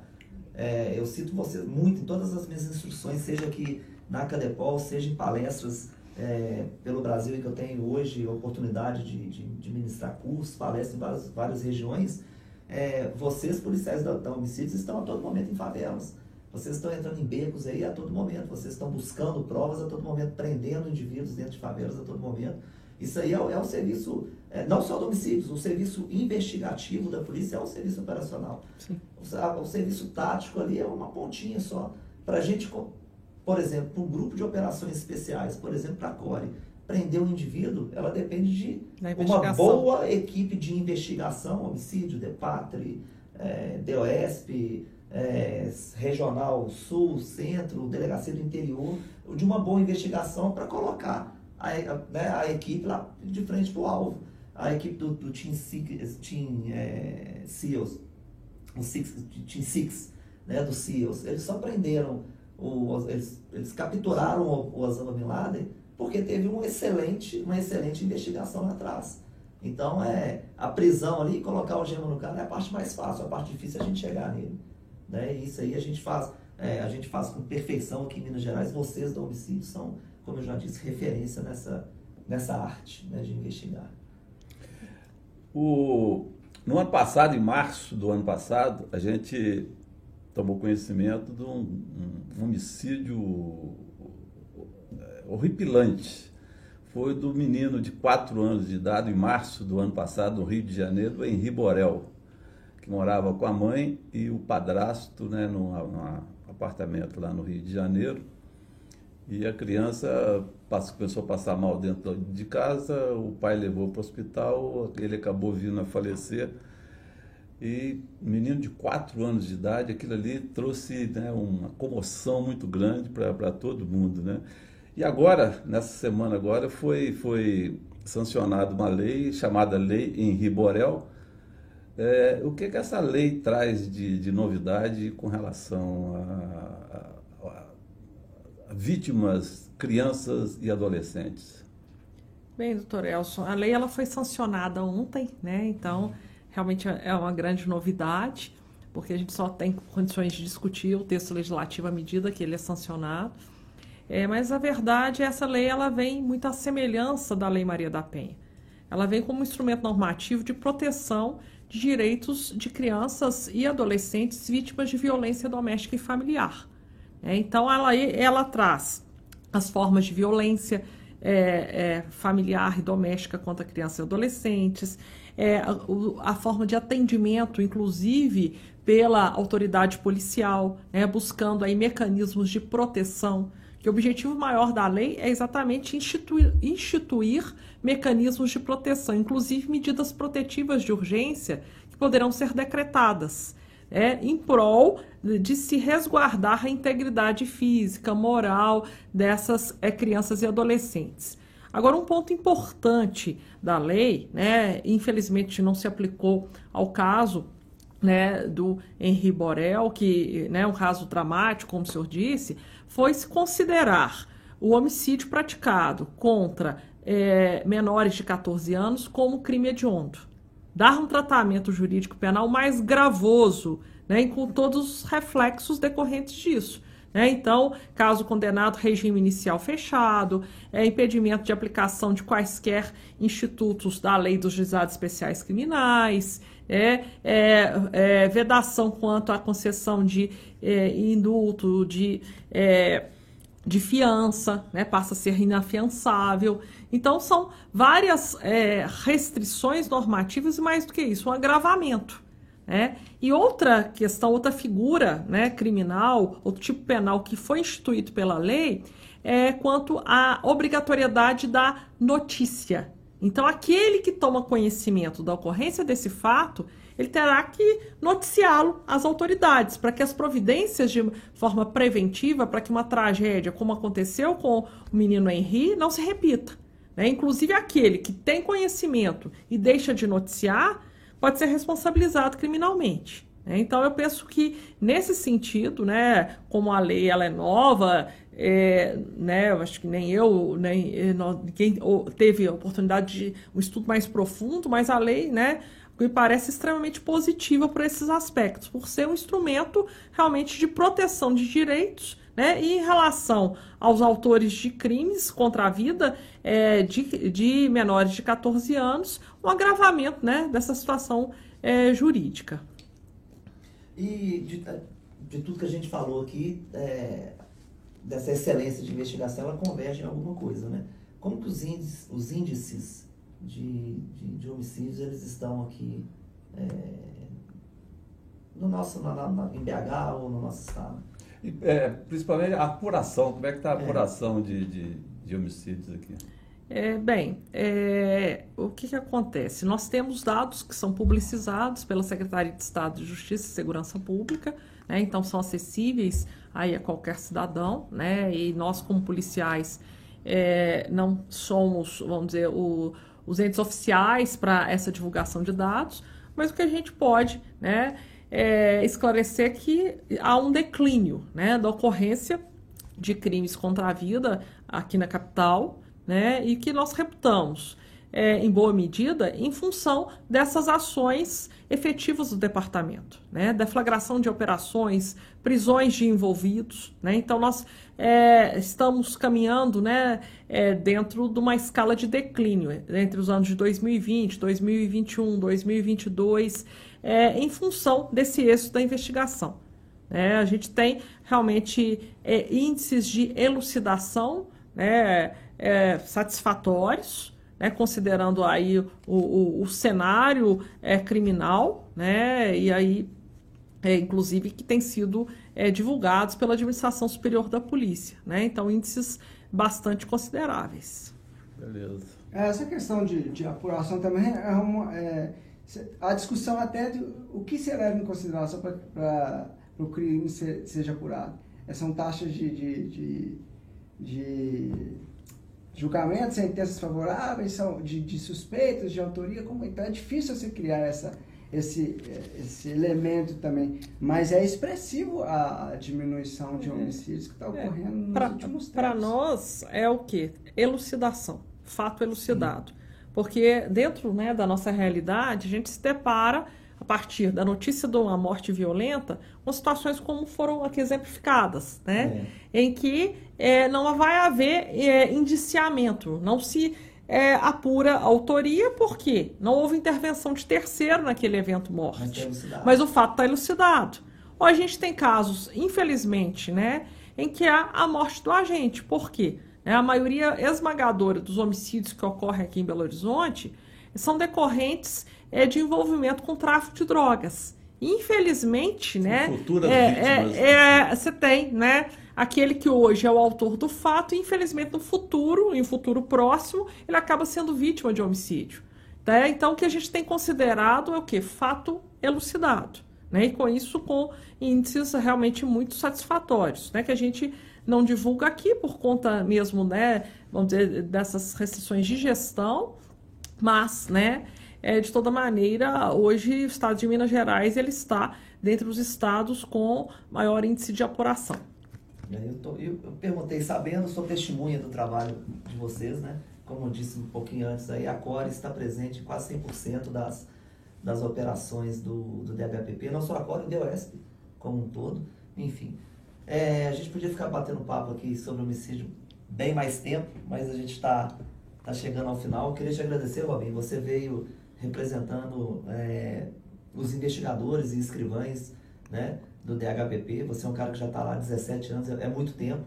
É, eu cito vocês muito em todas as minhas instruções, seja aqui na Cadepol, seja em palestras é, pelo Brasil, em que eu tenho hoje a oportunidade de, de, de ministrar cursos, palestras em várias, várias regiões. É, vocês, policiais da, da homicídios, estão a todo momento em favelas. Vocês estão entrando em becos aí a todo momento, vocês estão buscando provas a todo momento, prendendo indivíduos dentro de favelas a todo momento. Isso aí é, é um serviço, é, não só de homicídios, o serviço investigativo da polícia é um serviço operacional. O, o, serviço tático ali é uma pontinha só. Para a gente, por exemplo, um grupo de operações especiais, por exemplo, para a CORE, prender um indivíduo, ela depende de uma boa equipe de investigação, homicídio, DEPATRE, é, DOESP, é, regional sul, centro, delegacia do interior, de uma boa investigação para colocar a, né, a, equipe lá de frente para o alvo. A equipe do, do Team, Six, team é, SEALs, o Six, Team Six, né, do SEALs, eles só prenderam, o, eles, eles capturaram o, o Osama Bin Laden porque teve um excelente, uma excelente investigação lá atrás. Então, é, a prisão ali, colocar o gema no cara é a parte mais fácil, a parte difícil é a gente chegar nele. Né? E isso aí a gente faz, é, a gente faz com perfeição aqui em Minas Gerais. Vocês do homicídio são, como eu já disse, referência nessa, nessa arte né, de investigar. O, no ano passado, em março do ano passado, a gente tomou conhecimento de um, um homicídio é, horripilante. Foi do menino de 4 anos de idade, em março do ano passado, no Rio de Janeiro, em Riborel que morava com a mãe e o padrasto, né, num apartamento lá no Rio de Janeiro. E a criança passou, começou a passar mal dentro de casa, o pai levou para o hospital, ele acabou vindo a falecer. E menino de 4 anos de idade, aquilo ali trouxe né, uma comoção muito grande para todo mundo. Né? E agora, nessa semana agora, foi, foi sancionada uma lei chamada Lei Henri Borel, é, o que, que essa lei traz de, de novidade com relação a, vítimas, crianças e adolescentes? Bem, doutor Elson, a lei ela foi sancionada ontem, né? Então, realmente é uma grande novidade, porque a gente só tem condições de discutir o texto legislativo à medida que ele é sancionado. É, mas a verdade, essa lei ela vem muito à semelhança da Lei Maria da Penha. Ela vem como um instrumento normativo de proteção de direitos de crianças e adolescentes vítimas de violência doméstica e familiar. É, então, ela, ela traz as formas de violência é, é, familiar e doméstica contra crianças e adolescentes, é, a, a, forma de atendimento, inclusive pela autoridade policial, né, buscando aí mecanismos de proteção que o objetivo maior da lei é exatamente instituir, instituir mecanismos de proteção, inclusive medidas protetivas de urgência que poderão ser decretadas. É, em prol de se resguardar a integridade física, moral dessas é, crianças e adolescentes. Agora, um ponto importante da lei, né, infelizmente não se aplicou ao caso né, do Henri Borel, que né, um caso dramático, como o senhor disse, foi se considerar o homicídio praticado contra é, menores de 14 anos como crime hediondo. Dar um tratamento jurídico penal mais gravoso, né, com todos os reflexos decorrentes disso. Né? Então, caso condenado, regime inicial fechado, é, impedimento de aplicação de quaisquer institutos da lei dos juizados especiais criminais, é, é, é, vedação quanto à concessão de é, indulto, de, é, de fiança, né, passa a ser inafiançável. Então, são várias é, restrições normativas e, mais do que isso, um agravamento. Né? E outra questão, outra figura né, criminal, outro tipo penal que foi instituído pela lei é quanto à obrigatoriedade da notícia. Então, aquele que toma conhecimento da ocorrência desse fato, ele terá que noticiá-lo às autoridades, para que as providências de forma preventiva, para que uma tragédia como aconteceu com o menino Henri, não se repita. Né? Inclusive, aquele que tem conhecimento e deixa de noticiar, pode ser responsabilizado criminalmente. Né? Então, eu penso que, nesse sentido, né, como a lei ela é nova, é, né, eu acho que nem eu, nem quem teve a oportunidade de um estudo mais profundo, mas a lei, né, me parece extremamente positiva por esses aspectos, por ser um instrumento realmente de proteção de direitos, né, e em relação aos autores de crimes contra a vida é, de, de, menores de 14 anos, um agravamento, né, dessa situação é, jurídica. E de, de, tudo que a gente falou aqui, é, dessa excelência de investigação, ela converge em alguma coisa, né? Como que os índices, os índices de, de, de homicídios eles estão aqui é, no nosso, na, na, em BH ou no nosso estado? E, é, principalmente a apuração, como é que está a é. apuração de, de, de, homicídios aqui? É, bem, é, o que, que acontece? Nós temos dados que são publicizados pela Secretaria de Estado de Justiça e Segurança Pública, né, então são acessíveis aí a qualquer cidadão, né? E nós, como policiais, é, não somos, vamos dizer, o, os entes oficiais para essa divulgação de dados, mas o que a gente pode, né? É esclarecer que há um declínio, né, da ocorrência de crimes contra a vida aqui na capital, né, e que nós reputamos é, em boa medida, em função dessas ações efetivas do departamento, né? deflagração de operações, prisões de envolvidos. Né? Então, nós é, estamos caminhando né, é, dentro de uma escala de declínio entre os anos de 2020, 2021, 2022, é, em função desse êxito da investigação. Né? A gente tem realmente é, índices de elucidação né, é, satisfatórios né, considerando aí o, o, o cenário é, criminal, né, e aí, é, inclusive, que tem sido é, divulgados pela Administração Superior da Polícia. Né, então, índices bastante consideráveis. Beleza. Essa questão de, de apuração também é uma. É, a discussão até de o que se leva em consideração para o crime ser, seja apurado. São taxas de, de, de, de julgamentos, sentenças favoráveis, são de, de suspeitos, de autoria, como então é difícil você criar essa, esse, esse elemento também. Mas é expressivo a diminuição de é. homicídios que está é. ocorrendo nos pra, últimos tempos. Para nós é o quê? Elucidação, fato elucidado. Sim. Porque dentro né, da nossa realidade, a gente se depara partir da notícia de uma morte violenta, com situações como foram aqui exemplificadas, né? É. Em que é, não vai haver é, indiciamento, não se é, apura autoria, porque não houve intervenção de terceiro naquele evento morte. Mas, Mas o fato está elucidado. Ou a gente tem casos, infelizmente, né, em que há a morte do agente. Por quê? É, a maioria esmagadora dos homicídios que ocorrem aqui em Belo Horizonte são decorrentes é, de envolvimento com tráfico de drogas. Infelizmente, né? Futuras é, vítimas. É, é, você tem, né? aquele que hoje é o autor do fato, e infelizmente no futuro, em um futuro próximo, ele acaba sendo vítima de homicídio. Né? Então, o que a gente tem considerado é o que? Fato elucidado. Né? E com isso, com índices realmente muito satisfatórios, né? que a gente não divulga aqui por conta mesmo, né, vamos dizer, dessas restrições de gestão, mas, né, é, de toda maneira, hoje o estado de Minas Gerais ele está dentre os estados com maior índice de apuração. Eu, tô, eu, eu, perguntei, sabendo, sou testemunha do trabalho de vocês, né? Como eu disse um pouquinho antes, aí, a Core está presente em quase 100% das, das operações do, do DHPP, não só a Core, o DOSP como um todo, enfim. É, a gente podia ficar batendo papo aqui sobre homicídio bem mais tempo, mas a gente está tá chegando ao final. Eu queria te agradecer, Robin, você veio representando é, os investigadores e escrivães né, do DHPP. Você é um cara que já está lá há 17 anos, é, é muito tempo.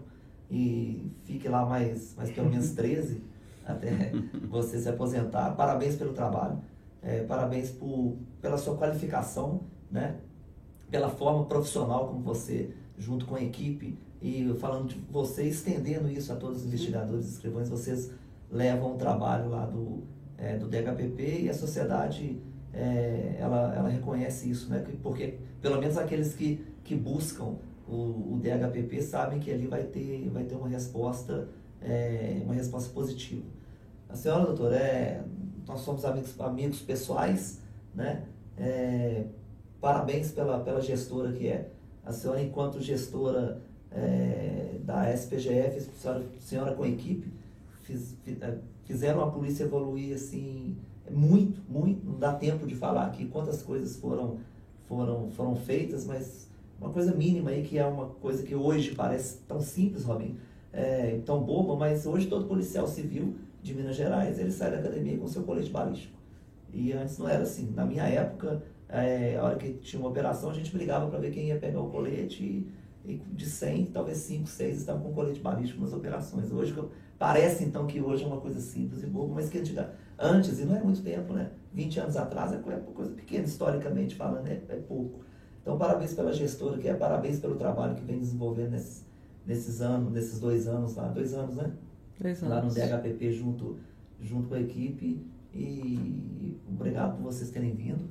E fique lá mais, mais pelo menos 13 até você se aposentar. Parabéns pelo trabalho, é, parabéns por, pela sua qualificação, né, pela forma profissional como você, junto com a equipe, e falando de você, estendendo isso a todos os investigadores e escrivães, vocês levam o trabalho lá do, é, do DHPP e a sociedade é, ela, ela reconhece isso, né? Porque pelo menos aqueles que, que buscam o, o DHPP sabem que ali vai ter, vai ter uma resposta, é, uma resposta positiva. A senhora, doutora, é, nós somos amigos, amigos pessoais, né? É, parabéns pela, pela gestora que é. A senhora, enquanto gestora é, da SPGF, a senhora, a senhora com a equipe, fiz, é, fizeram a polícia evoluir assim muito, muito, não dá tempo de falar aqui quantas coisas foram, foram, foram feitas, mas uma coisa mínima aí que é uma coisa que hoje parece tão simples, Robin, é, tão boba, mas hoje todo policial civil de Minas Gerais, ele sai da academia com seu colete balístico. E antes não era assim. Na minha época, é, a hora que tinha uma operação, a gente brigava para ver quem ia pegar o colete e, e de 100, talvez 5, 6 estavam com colete balístico nas operações. Hoje, parece então que hoje é uma coisa simples e boba, mas que antiga, antes, e não é muito tempo, né? 20 anos atrás é coisa pequena, historicamente falando, é, é pouco. Então, parabéns pela gestora, que é parabéns pelo trabalho que vem desenvolvendo nesses, nesses anos, nesses dois anos lá, dois anos, né? Dois anos. Lá no DHPP junto, junto com a equipe. E obrigado por vocês terem vindo.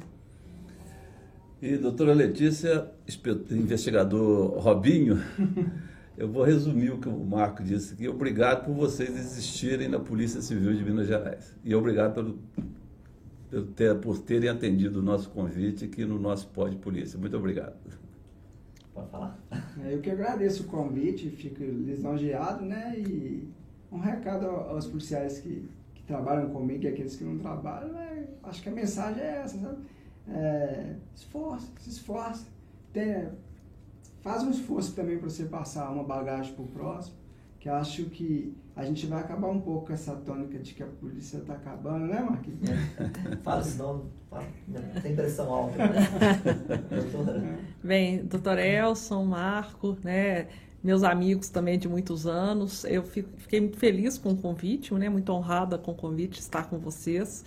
E doutora Letícia, investigador Robinho, eu vou resumir o que o Marco disse aqui. Obrigado por vocês existirem na Polícia Civil de Minas Gerais. E obrigado pelo, pelo ter, por terem atendido o nosso convite aqui no nosso Pode Polícia. Muito obrigado. Pode falar. É, eu que agradeço o convite, fico lisonjeado, né? E um recado aos policiais que, que trabalham comigo e aqueles que não trabalham, né? acho que a mensagem é essa, sabe? É, esforça, se esforça. Tenha, faz um esforço também para você passar uma bagagem para o próximo, que acho que a gente vai acabar um pouco com essa tônica de que a polícia está acabando, né, Marquinhos? Fala isso não, tem pressão alta. Né? Bem, doutor Elson, Marco, né, meus amigos também de muitos anos, eu fiquei muito feliz com o convite, né, muito honrada com o convite de estar com vocês,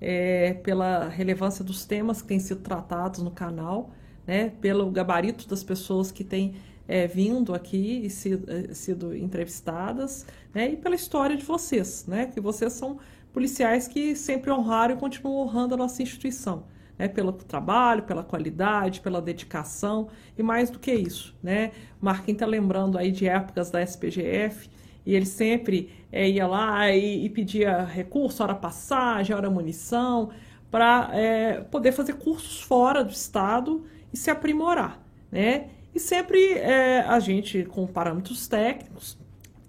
é, pela relevância dos temas que têm sido tratados no canal, né, pelo gabarito das pessoas que têm é, vindo aqui e sido, é, sido entrevistadas, né, e pela história de vocês, né, que vocês são policiais que sempre honraram e continuam honrando a nossa instituição, né, pelo trabalho, pela qualidade, pela dedicação e mais do que isso, né, Marquinhos está lembrando aí de épocas da SPGF e ele sempre é, ia lá e, e, pedia recurso, hora passagem, hora munição, para é, poder fazer cursos fora do estado e se aprimorar, né? E sempre é, a gente, com parâmetros técnicos,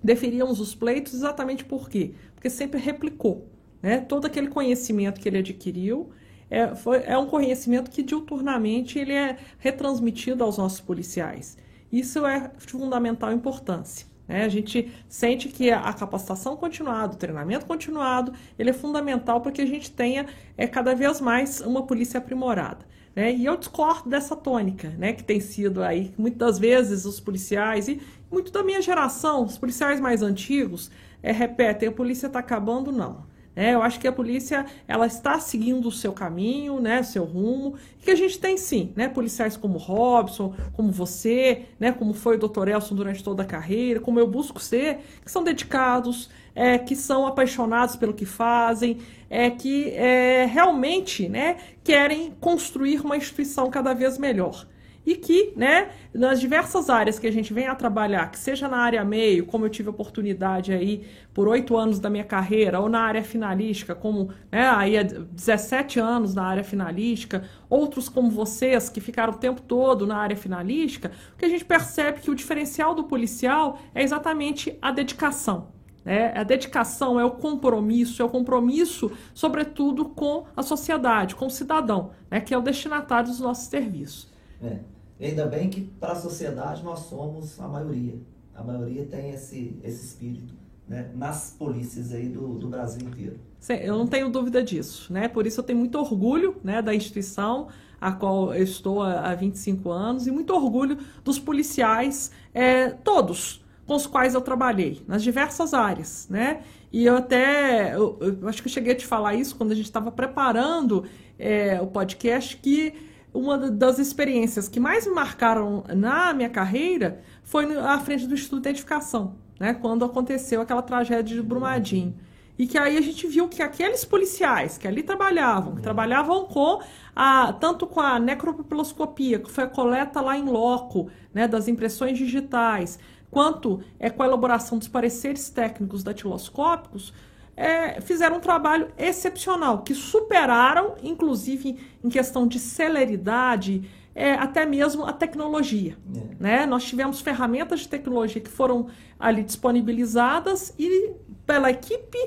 deferíamos os pleitos exatamente por quê? Porque sempre replicou, né? Todo aquele conhecimento que ele adquiriu é, foi, é um conhecimento que diuturnamente ele é retransmitido aos nossos policiais. Isso é de fundamental importância. Né? A gente sente que a capacitação continuada, o treinamento continuado, ele é fundamental para que a gente tenha é, cada vez mais uma polícia aprimorada. Né? E eu discordo dessa tônica, né? que tem sido aí, muitas vezes os policiais, e muito da minha geração, os policiais mais antigos, é, repetem, a polícia está acabando, não. É, eu acho que a polícia ela está seguindo o seu caminho, né, seu rumo, e que a gente tem sim, né, policiais como Robson, como você, né, como foi o Dr. Elson durante toda a carreira, como eu busco ser, que são dedicados, é, que são apaixonados pelo que fazem, é, que é, realmente, né, querem construir uma instituição cada vez melhor e que, né, nas diversas áreas que a gente vem a trabalhar, que seja na área meio, como eu tive oportunidade aí por oito anos da minha carreira, ou na área finalística, como né, aí há 17 anos na área finalística, outros como vocês que ficaram o tempo todo na área finalística, o que a gente percebe que o diferencial do policial é exatamente a dedicação. É, a dedicação é o compromisso, é o compromisso, sobretudo, com a sociedade, com o cidadão, né, que é o destinatário dos nossos serviços. É. Ainda bem que para a sociedade nós somos a maioria. A maioria tem esse, esse espírito né? nas polícias aí do, do Brasil inteiro. Eu não tenho dúvida disso, né? Por isso eu tenho muito orgulho né, da instituição a qual eu estou há 25 anos e muito orgulho dos policiais, é, todos com os quais eu trabalhei, nas diversas áreas, né? E eu até, eu, eu acho que eu cheguei a te falar isso quando a gente estava preparando é, o podcast, que uma das experiências que mais me marcaram na minha carreira foi à frente do Instituto de Identificação, né? quando aconteceu aquela tragédia de Brumadinho. E que aí a gente viu que aqueles policiais que ali trabalhavam, que trabalhavam com a, tanto com a necropapiloscopia, que foi a coleta lá em loco, né, das impressões digitais, quanto é com a elaboração dos pareceres técnicos datiloscópicos, é, fizeram um trabalho excepcional, que superaram, inclusive em questão de celeridade, é, até mesmo a tecnologia. É. Né? Nós tivemos ferramentas de tecnologia que foram ali disponibilizadas e pela equipe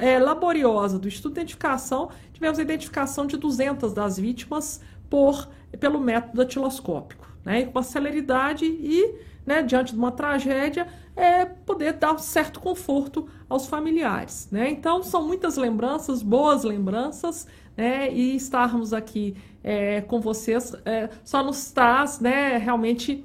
é, laboriosa do Instituto de Identificação, tivemos a identificação de 200 das vítimas por, pelo método datiloscópico, né? com a celeridade e né, diante de uma tragédia, é poder dar certo conforto aos familiares. Né? Então, são muitas lembranças, boas lembranças, né, e estarmos aqui é, com vocês é, só nos traz né, realmente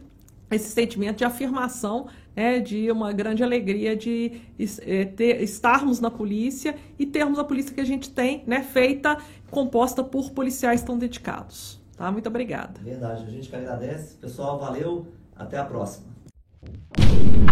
esse sentimento de afirmação, né, de uma grande alegria de é, ter, estarmos na polícia e termos a polícia que a gente tem, né, feita, composta por policiais tão dedicados. Tá? Muito obrigada. Verdade, a gente que agradece. Pessoal, valeu. Até a próxima. Thank you.